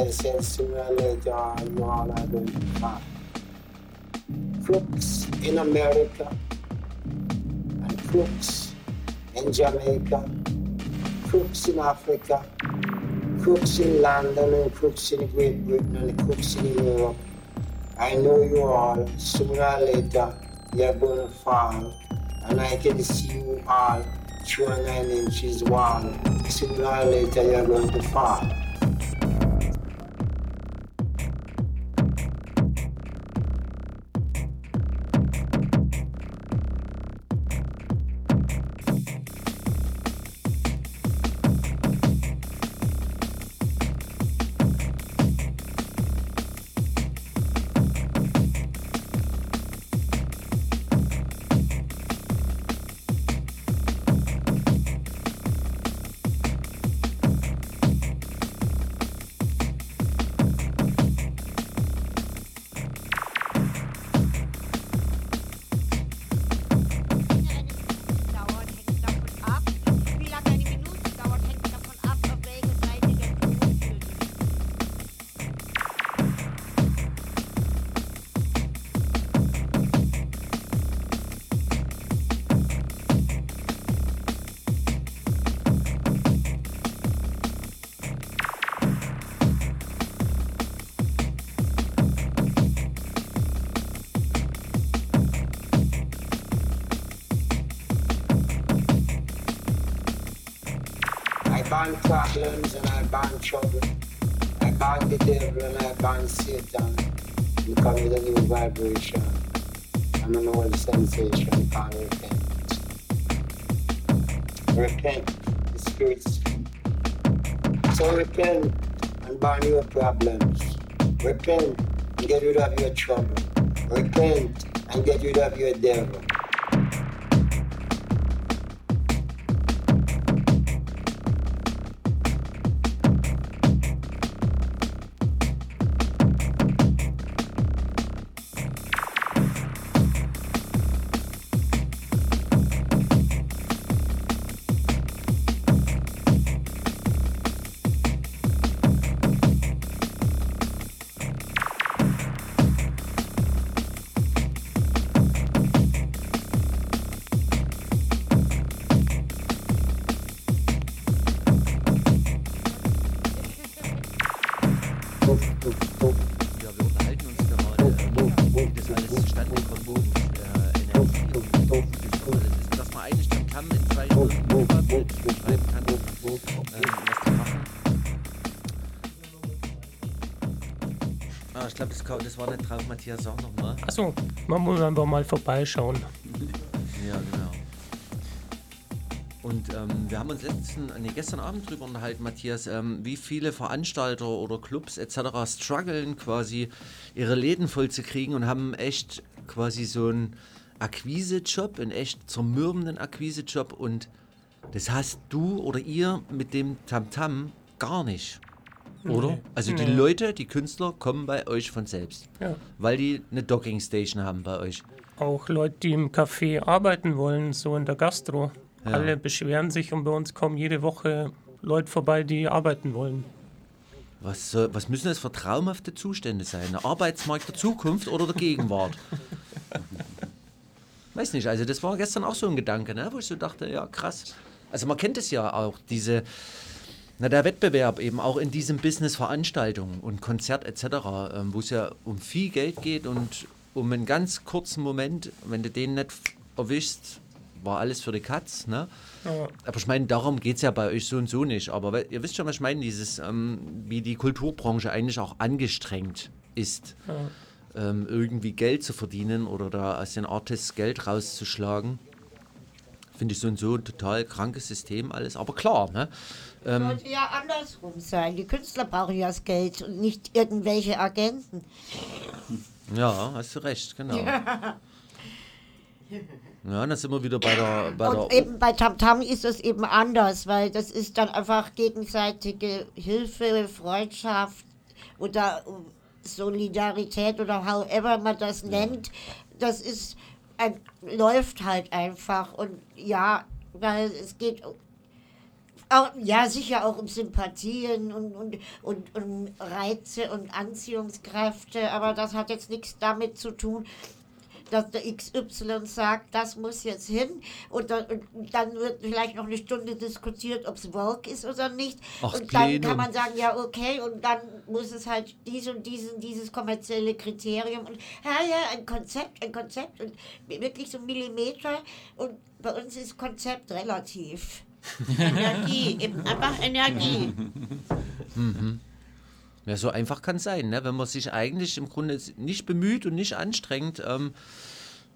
Like I said, sooner or all are going to find crooks in America and crooks in Jamaica, crooks in Africa, crooks in London and crooks in Great Britain and crooks in Europe. I know you all, sooner or later, you're going to fall. And I can see you all through a nine inches wall. Sooner or later, you're going to fall. So repent and ban your problems. Repent and get rid of your trouble. Repent and get rid of your devil. Das, ka- das war nicht drauf, Matthias, sag nochmal. Achso, man muss einfach mal vorbeischauen. Ja, genau. Und ähm, wir haben uns letzten, nee, gestern Abend drüber unterhalten, Matthias, ähm, wie viele Veranstalter oder Clubs etc. strugglen quasi ihre Läden voll zu kriegen und haben echt quasi so einen Akquisejob, einen echt zermürbenden Akquisejob und das hast du oder ihr mit dem Tamtam gar nicht. Oder? Nee. Also die Nee. Leute, die Künstler kommen bei euch von selbst. Ja. Weil die eine Docking Station haben bei euch. auch Leute, die im Café arbeiten wollen, so in der Gastro. Ja. Alle beschweren sich und bei uns kommen jede Woche Leute vorbei, die arbeiten wollen. Was, soll- was müssen das für traumhafte Zustände sein? Der Arbeitsmarkt der Zukunft oder der Gegenwart? Weiß nicht, also das war gestern auch so ein Gedanke, ne? wo ich so dachte, ja krass. Also man kennt es ja auch, diese, na, der Wettbewerb eben auch in diesem Business Veranstaltungen und Konzert etc., ähm, wo es ja um viel Geld geht und um einen ganz kurzen Moment, wenn du den nicht erwischst, war alles für die Katz. Ne? Ja. Aber ich meine, darum geht es ja bei euch so und so nicht. Aber ihr wisst schon, was ich meine, dieses, ähm, wie die Kulturbranche eigentlich auch angestrengt ist, Ja. ähm, irgendwie Geld zu verdienen oder da aus den Artists Geld rauszuschlagen. Finde ich so und so ein total krankes System alles. Aber klar, ne? Ähm, Sollte ja andersrum sein. Die Künstler brauchen ja das Geld und nicht irgendwelche Agenten. ja, hast du recht, genau. Ja. Ja, dann sind wir wieder bei der. Bei Und der eben bei Tamtam ist es eben anders, weil das ist dann einfach gegenseitige Hilfe, Freundschaft oder Solidarität oder however man das nennt. Das ist ein, läuft halt einfach und ja, weil es geht auch, ja, sicher auch um Sympathien und, und, und, um Reize und Anziehungskräfte, aber das hat jetzt nichts damit zu tun, dass der XY sagt, das muss jetzt hin und dann, und dann wird vielleicht noch eine Stunde diskutiert, ob es Vogue ist oder nicht. Ach, und dann Plenum. kann man sagen, ja, okay, und dann muss es halt dies und diesen, dieses kommerzielle Kriterium und ja, ja, ein Konzept, ein Konzept und wirklich so Millimeter und bei uns ist Konzept relativ. Energie, einfach Energie. Mhm. Ja, so einfach kann es sein, ne? wenn man sich eigentlich im Grunde nicht bemüht und nicht anstrengt, ähm,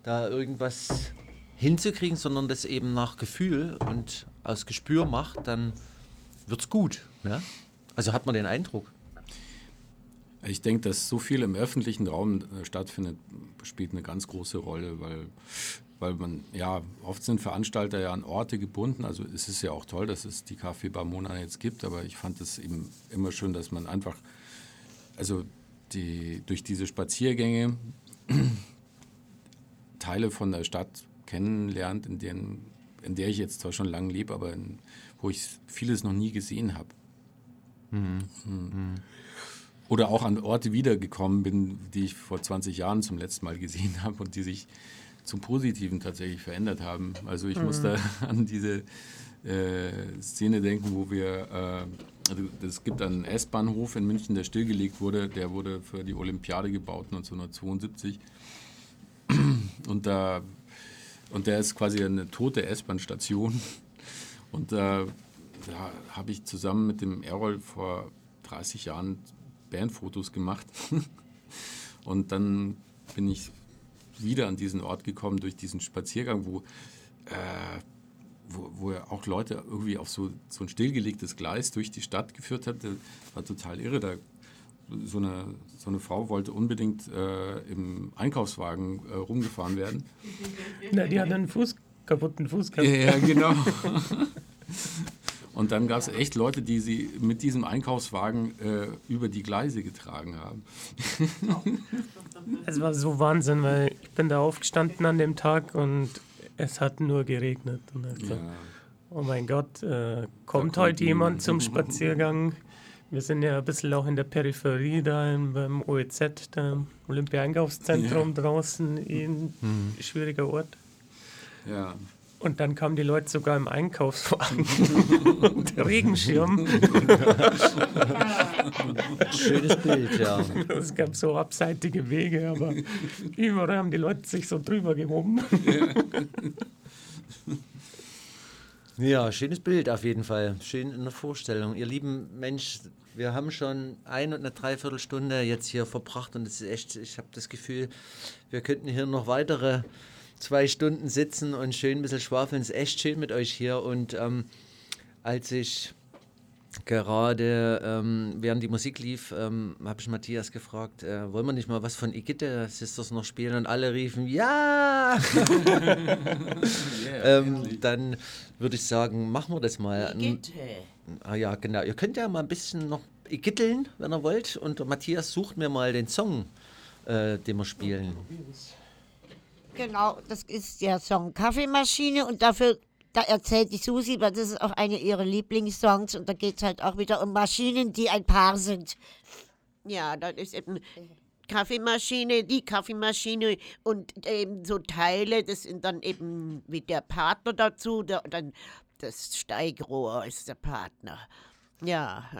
da irgendwas hinzukriegen, sondern das eben nach Gefühl und aus Gespür macht, dann wird's gut. Ne? Also hat man den Eindruck. Ich denke, dass so viel im öffentlichen Raum äh, stattfindet, spielt eine ganz große Rolle, weil, weil man, ja, oft sind Veranstalter ja an Orte gebunden. Also es ist ja auch toll, dass es die Café Barmona jetzt gibt, aber ich fand es eben immer schön, dass man einfach, also die, durch diese Spaziergänge Teile von der Stadt kennenlernt, in, denen, in der ich jetzt zwar schon lange lebe, aber in, wo ich vieles noch nie gesehen habe. Hm. Oder auch an Orte wiedergekommen bin, die ich vor 20 Jahren zum letzten Mal gesehen habe und die sich zum Positiven tatsächlich verändert haben. Also ich muss Mhm. da an diese äh, Szene denken, wo wir, äh, also es gibt einen S-Bahnhof in München, der stillgelegt wurde. Der wurde für die Olympiade gebaut 1972. Und, da, und der ist quasi eine tote S-Bahn-Station. Und da, da habe ich zusammen mit dem Errol vor 30 Jahren Bandfotos gemacht. Und dann bin ich wieder an diesen Ort gekommen durch diesen Spaziergang, wo, äh, wo, wo ja auch Leute irgendwie auf so, so ein stillgelegtes Gleis durch die Stadt geführt hat. Das war total irre. Da, so, eine, so eine Frau wollte unbedingt äh, im Einkaufswagen äh, rumgefahren werden. Na, die hat einen Fuß, kaputten Fuß gehabt. Ja, ja, genau. Und dann gab es echt Leute, die sie mit diesem Einkaufswagen äh, über die Gleise getragen haben. Es war so Wahnsinn, weil ich bin da aufgestanden an dem Tag und es hat nur geregnet. Und gesagt, Ja. Oh mein Gott, äh, kommt kommt heute jemand zum Spaziergang? Wir sind ja ein bisschen auch in der Peripherie da im, beim OEZ, da im Olympia-Einkaufszentrum Ja. draußen, eh ein Mhm. schwieriger Ort. Ja. Und dann kamen die Leute sogar im Einkaufswagen und Regenschirm. Schönes Bild, ja. Es gab so abseitige Wege, aber überall haben die Leute sich so drüber gehoben. Ja, schönes Bild auf jeden Fall. Schön in der Vorstellung. Ihr lieben Mensch, wir haben schon ein und eine Dreiviertelstunde jetzt hier verbracht und es ist echt, ich habe das Gefühl, wir könnten hier noch weitere zwei Stunden sitzen und schön ein bisschen schwafeln. Es ist echt schön mit euch hier. Und ähm, als ich gerade ähm, während die Musik lief, ähm, habe ich Matthias gefragt, äh, wollen wir nicht mal was von Igitte Sisters noch spielen? Und alle riefen, ja! ähm, dann würde ich sagen, machen wir das mal. Igitte. Ah ja, genau. Ihr könnt ja mal ein bisschen noch igitteln, wenn ihr wollt. Und Matthias sucht mir mal den Song, äh, den wir spielen. Genau, das ist der Song Kaffeemaschine und dafür, da erzählt die Susi, weil das ist auch eine ihrer Lieblingssongs und da geht es halt auch wieder um Maschinen, die ein Paar sind. Ja, das ist eben Kaffeemaschine, die Kaffeemaschine und eben so Teile, das sind dann eben wie der Partner dazu, der, dann das Steigrohr ist der Partner. Ja.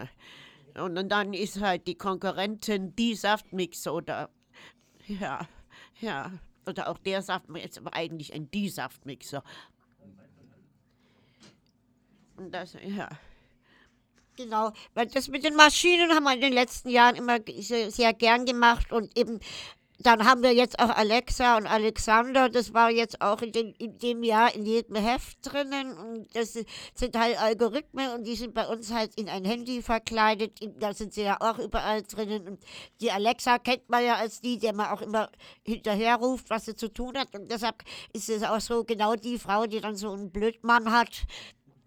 Und, dann ist halt die Konkurrentin die Saftmixer oder ja, ja. Oder auch der Saftmixer, ist aber eigentlich ein die Saftmixer. Und das, ja. Genau, weil das mit den Maschinen haben wir in den letzten Jahren immer sehr, sehr gern gemacht und eben dann haben wir jetzt auch Alexa und Alexander, das war jetzt auch in, den, in dem Jahr in jedem Heft drinnen. Und das sind halt Algorithmen und die sind bei uns halt in ein Handy verkleidet, da sind sie ja auch überall drinnen. Und die Alexa kennt man ja als die, der man auch immer hinterher ruft, was sie zu tun hat. Und deshalb ist es auch so genau die Frau, die dann so einen Blödmann hat,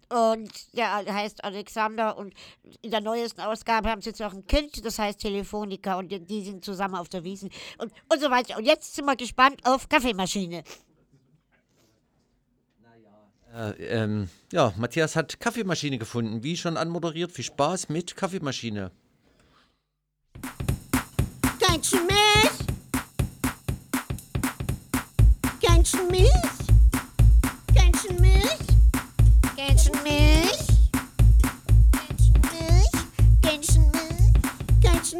und der heißt Alexander und in der neuesten Ausgabe haben sie jetzt auch ein Kind, das heißt Telefonica und die, sind zusammen auf der Wiesen und, und so weiter. Und jetzt sind wir gespannt auf Kaffeemaschine. Äh, ähm, ja, Matthias hat Kaffeemaschine gefunden. Wie schon anmoderiert, viel Spaß mit Kaffeemaschine. Kennst du mich? Kennst du mich? Kennst du mich? Kennst du mich? Kennst du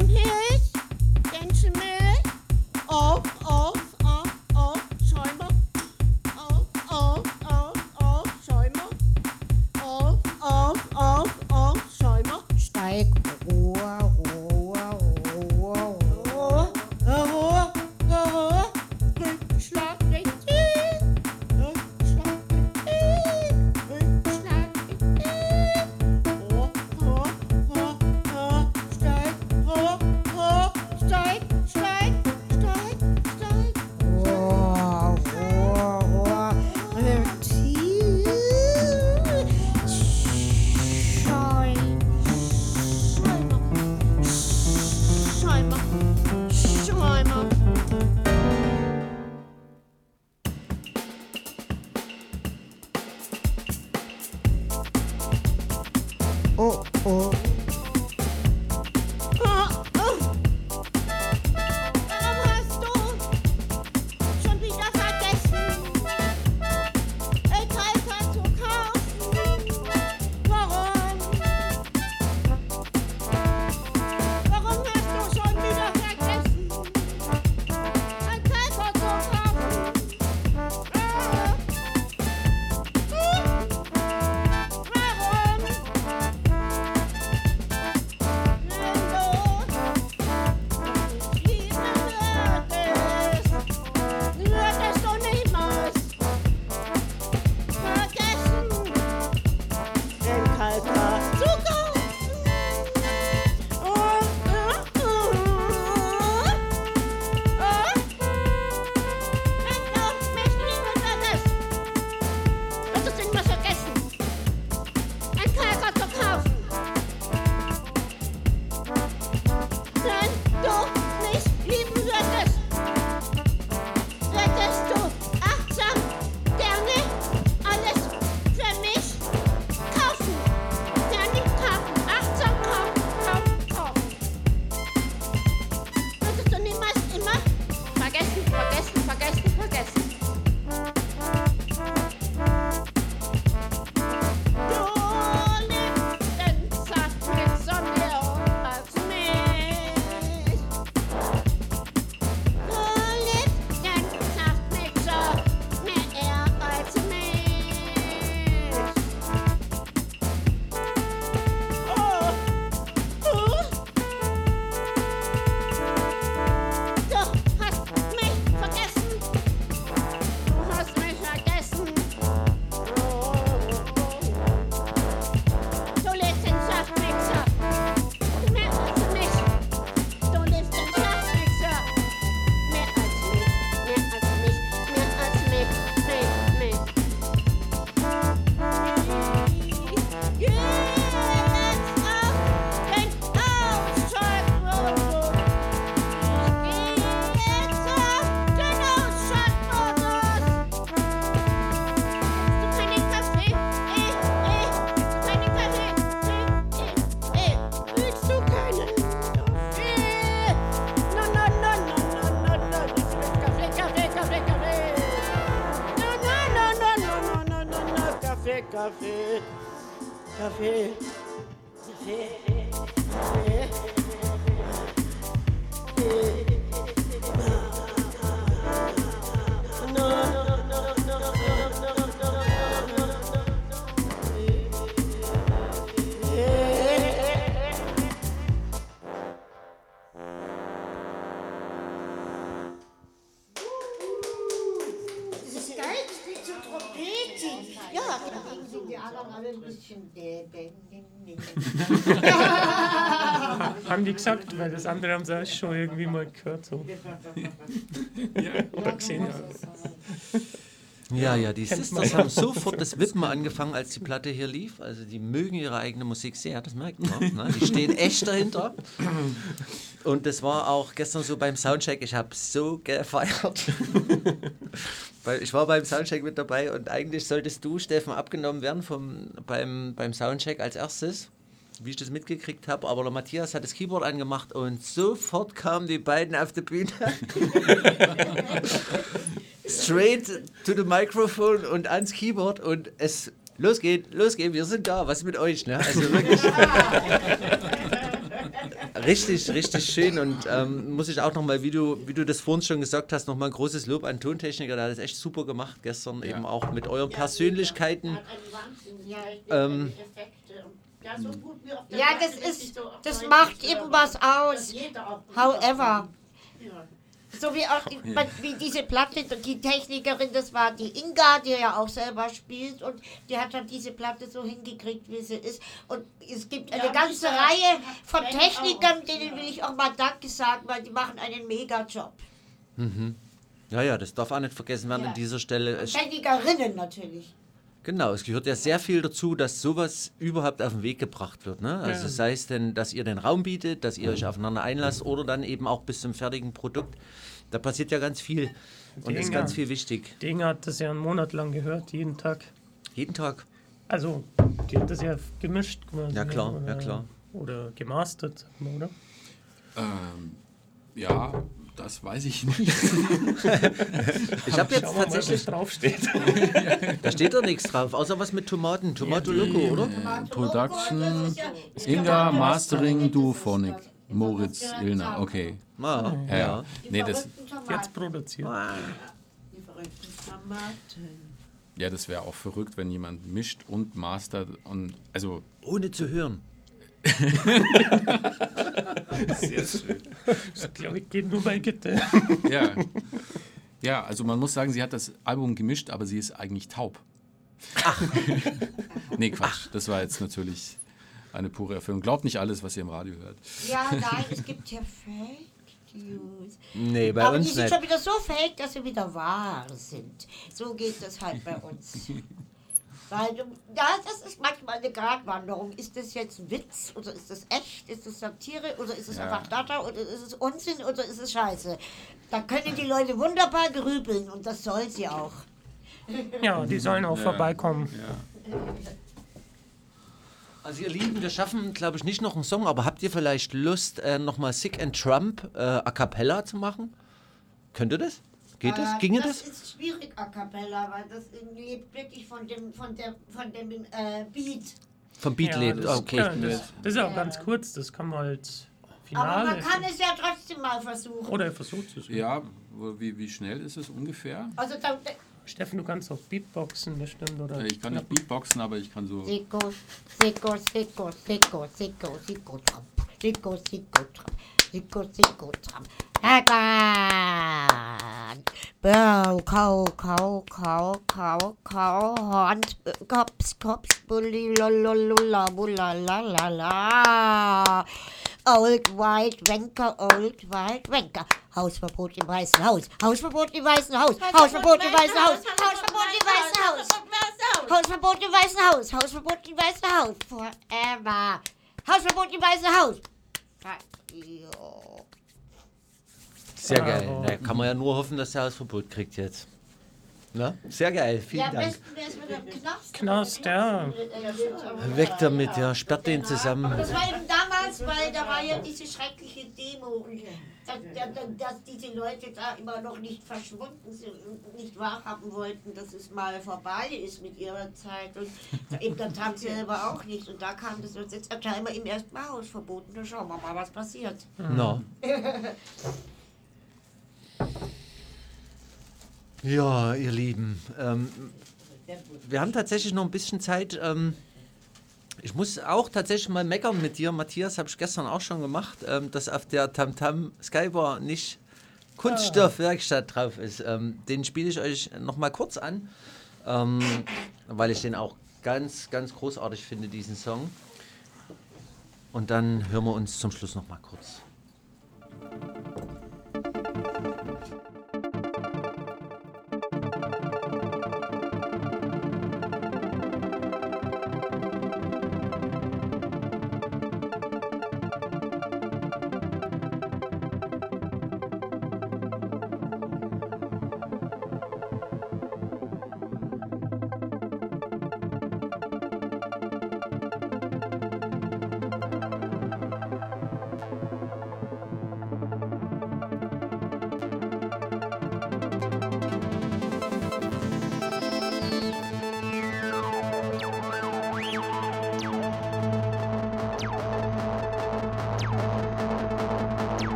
gesagt, weil das andere haben sie auch schon irgendwie mal gehört. So. Oder gesehen. Ja, ja, die Sisters haben sofort das Wippen angefangen, als die Platte hier lief. Also die mögen ihre eigene Musik sehr, das merkt man. Ne? Die stehen echt dahinter. Und das war auch gestern so beim Soundcheck, ich habe so gefeiert. Weil ich war beim Soundcheck mit dabei und eigentlich solltest du, Steffen, abgenommen werden vom, beim, beim Soundcheck als erstes, wie ich das mitgekriegt habe. Aber der Matthias hat das Keyboard angemacht und sofort kamen die beiden auf die Bühne. Straight to the Microphone und ans Keyboard und es los geht, los geht, wir sind da, was ist mit euch? Ne? Also wirklich. Richtig, richtig schön und ähm, muss ich auch nochmal, wie du, wie du das vorhin schon gesagt hast, nochmal ein großes Lob an Tontechniker, der hat das echt super gemacht gestern, eben auch mit euren Persönlichkeiten. Ähm, Ja, das ist, das macht eben was aus. However. So wie auch die, Ja. wie diese Platte, die Technikerin, das war die Inga, die ja auch selber spielt und die hat dann diese Platte so hingekriegt, wie sie ist. Und es gibt eine Ja, ganze Reihe von Technikern, auch, denen will ich auch mal Danke sagen, weil die machen einen Mega-Job. mhm. Ja, ja, das darf auch nicht vergessen werden an dieser Stelle. Technikerinnen natürlich. Genau, es gehört ja sehr viel dazu, dass sowas überhaupt auf den Weg gebracht wird. Ne? Also Ja. sei es denn, dass ihr den Raum bietet, dass ihr euch aufeinander einlasst oder dann eben auch bis zum fertigen Produkt. Da passiert ja ganz viel und ist Inga. ganz viel wichtig. Die Inga hat das ja einen Monat lang gehört, jeden Tag. Jeden Tag? Also, die hat das ja gemischt quasi. Ja, klar, oder, ja, klar. Oder gemastert, oder? Ähm, ja, das weiß ich nicht. Ich habe jetzt mal, tatsächlich. was draufsteht. da steht doch nichts drauf, außer was mit Tomaten. Tomato Loco, oder? Production, Inga, Mastering, Duophonic, Moritz, Ilna, okay. Ah, ja. ja. Nee, das, Jetzt produziert. Die verrückten Tomaten. ja, das wäre auch verrückt, wenn jemand mischt und mastert und also Ohne zu hören. Sehr schön. Das glaube ich geht nur bei Gitte. Ja. Ja, also man muss sagen, sie hat das Album gemischt, aber sie ist eigentlich taub. Ach. nee, Quatsch. Das war jetzt natürlich eine pure Erfüllung. Glaubt nicht alles, was ihr im Radio hört. Ja, nein, es gibt ja Fake News. Nee, bei Aber uns die sind nicht. schon wieder so fake, dass sie wieder wahr sind. So geht das halt bei uns. Weil, du- ja, das ist manchmal eine Gratwanderung. Ist das jetzt Witz oder ist das echt? Ist das Satire oder ist es Ja. einfach Data oder ist es Unsinn oder ist es Scheiße? Da können die Leute wunderbar grübeln und das soll sie auch. Ja, die sollen auch Ja. vorbeikommen. Also ihr Lieben, wir schaffen, glaube ich, nicht noch einen Song, aber habt ihr vielleicht Lust, äh, nochmal Sick and Trump äh, a cappella zu machen? Könnt ihr das? Geht das? Äh, Ginge das? das? ist schwierig a cappella, weil das lebt wirklich von dem, von der, von dem äh, Beat. Vom Beat lebt, das, okay. Ja, das, das ist auch ganz kurz, das kann man als Finale. Aber man kann es ja trotzdem mal versuchen. Oder er versucht es. Ja, wie, wie schnell ist es ungefähr? Also da, Steffen, du kannst auch Beatboxen bestimmt, oder? Ich kann nicht Beatboxen, aber ich kann so. Sicko, Sicko, Sicko, Sicko, Sicko, Sicko, Tramp. Sicko, Sicko, Tramp. Sicko, Sicko, Tramp. Hagan. Bau, kau, kau, kau, kau, kau, Hand, Kops, Kops, Bulli, lololula, bula, la, la, la. Old White Wenker, Old White Wenker. Hausverbot im Weißen Haus. Hausverbot im Weißen Haus. Hausverbot im Weißen Haus. Hausverbot im Weißen Haus. Hausverbot im Weißen Haus. Hausverbot im Weißen Haus. Forever. Hausverbot im Weißen Haus. You. Sehr geil. Da kann man ja nur hoffen, dass er Hausverbot kriegt jetzt. Na? Sehr geil, vielen Ja, am Dank. besten wäre es mit dem Knast. Knast, ja. Weg damit, ja, sperrt den zusammen. Das war eben damals weil da war ja diese schreckliche Demo, und dass, dass, dass diese Leute da immer noch nicht verschwunden sind und nicht wahrhaben wollten, dass es mal vorbei ist mit ihrer Zeit. Und eben das haben sie selber auch nicht. Und da kam das uns jetzt scheinbar im ersten Mal verboten. Da schauen wir mal, was passiert. Na. Ja, ihr Lieben, ähm, wir haben tatsächlich noch ein bisschen Zeit. Ähm, ich muss auch tatsächlich mal meckern mit dir, Matthias, habe ich gestern auch schon gemacht, ähm, dass auf der Tamtam Skybar nicht Kunststoffwerkstatt drauf ist. Ähm, den spiele ich euch noch mal kurz an, ähm, weil ich den auch ganz, ganz großartig finde, diesen Song. Und dann hören wir uns zum Schluss noch mal kurz.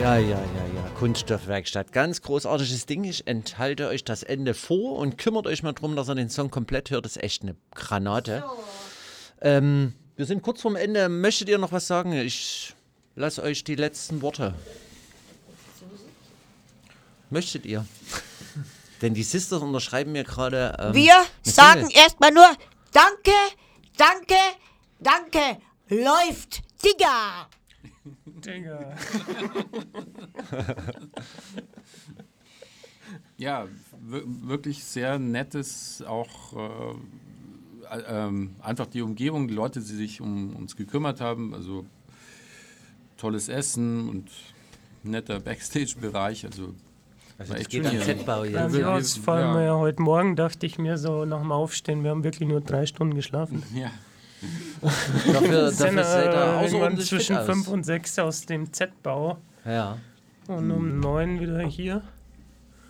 Ja, ja, ja, ja. Kunststoffwerkstatt. Ganz großartiges Ding. Ich enthalte euch das Ende vor und kümmert euch mal drum, dass ihr den Song komplett hört. Das ist echt eine Granate. Ähm, wir sind kurz vorm Ende. Möchtet ihr noch was sagen? Ich lasse euch die letzten Worte. Möchtet ihr? Denn die Sisters unterschreiben mir gerade. Ähm, Wir sagen erstmal nur Danke, danke, danke, läuft, Digga. Digga. Ja, wir- wirklich sehr nettes, auch äh, äh, ähm, einfach die Umgebung, die Leute, die sich um uns gekümmert haben. Also tolles Essen und netter Backstage-Bereich. Also, Also das geht am. Z-Bau hier. Ja, wir uns vor allem ja. heute Morgen dachte ich mir so nach dem Aufstehen, wir haben wirklich nur drei Stunden geschlafen. Ja. Dafür- Sind, dafür äh, irgendwann außerordentlich fit zwischen aus. fünf und sechs aus dem Z-Bau. Ja. Und um neun wieder hier.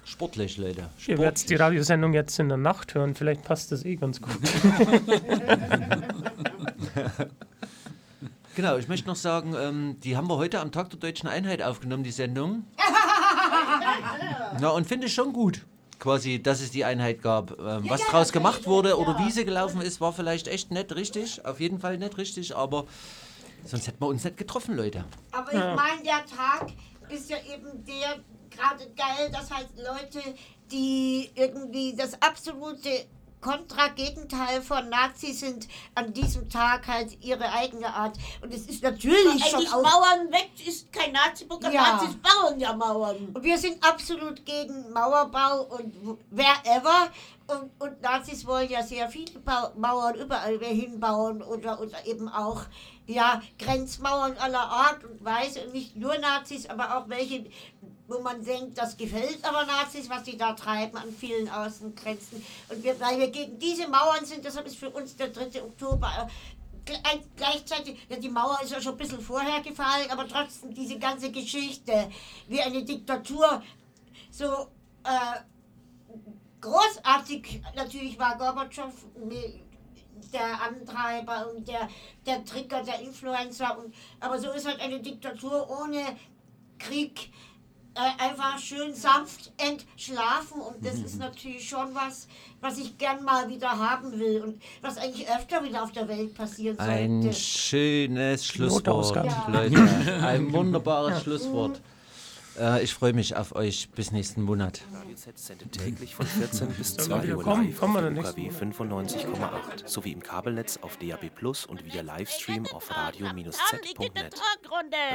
Sportlich, Leute. Ihr werdet die Radiosendung jetzt in der Nacht hören, vielleicht passt das eh ganz gut. Genau, ich möchte noch sagen, ähm, die haben wir heute am Tag der Deutschen Einheit aufgenommen, die Sendung. Na, und finde ich schon gut, quasi, dass es die Einheit gab. Ähm, was draus gemacht wurde oder wie sie gelaufen ist, war vielleicht echt nicht richtig. Auf jeden Fall nicht richtig, aber sonst hätten wir uns nicht getroffen, Leute. Aber Ja. ich meine, der Tag ist ja eben der gerade geil, dass halt Leute, die irgendwie das absolute Kontra-Gegenteil von Nazis sind, an diesem Tag halt ihre eigene Art. Und es ist natürlich schon auch... Mauern weg ist kein Nazi-Programm. Ja. Nazis bauen ja Mauern. Und wir sind absolut gegen Mauerbau und wherever. Und, und Nazis wollen ja sehr viele Mauern überall hinbauen oder, oder eben auch ja, Grenzmauern aller Art und Weise. Und nicht nur Nazis, aber auch welche, wo man denkt, das gefällt aber Nazis, was sie da treiben an vielen Außengrenzen. Und wir, weil wir gegen diese Mauern sind, deshalb ist für uns der 3. Oktober äh, Gle- gleichzeitig, ja, die Mauer ist ja schon ein bisschen vorher gefallen, aber trotzdem diese ganze Geschichte, wie eine Diktatur so äh, großartig natürlich war Gorbatschow der Antreiber und der, der Trigger, der Influencer. Und, aber so ist halt eine Diktatur ohne Krieg äh, einfach schön sanft entschlafen. Und das ist natürlich schon was, was ich gern mal wieder haben will und was eigentlich öfter wieder auf der Welt passieren sollte. Ein schönes Schlusswort. Ja. Leute. Ein wunderbares Ja. Schlusswort. Äh, ich freue mich auf euch bis nächsten Monat. Radio Z sendet täglich von 14 bis Sollen wir 2 wieder Uhr kommen? live auf dann UKW nächsten 95,8 sowie im Kabelnetz auf DAB Plus und via Livestream auf radio-z.net.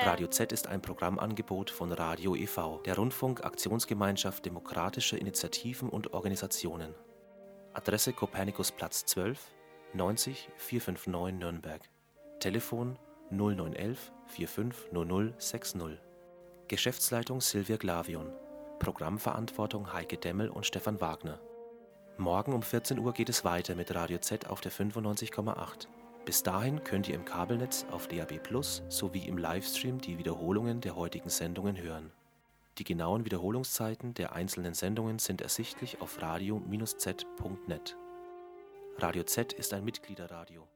Radio Z ist ein Programmangebot von Radio e.V., der Rundfunk-Aktionsgemeinschaft demokratischer Initiativen und Organisationen. Adresse Kopernikusplatz 12, 90 459 Nürnberg. Telefon 0911 450060. Geschäftsleitung Silvia Glavion. Programmverantwortung Heike Demmel und Stefan Wagner. Morgen um 14 Uhr geht es weiter mit Radio Z auf der 95,8. Bis dahin könnt ihr im Kabelnetz auf DAB Plus sowie im Livestream die Wiederholungen der heutigen Sendungen hören. Die genauen Wiederholungszeiten der einzelnen Sendungen sind ersichtlich auf radio-z.net. Radio Z ist ein Mitgliederradio.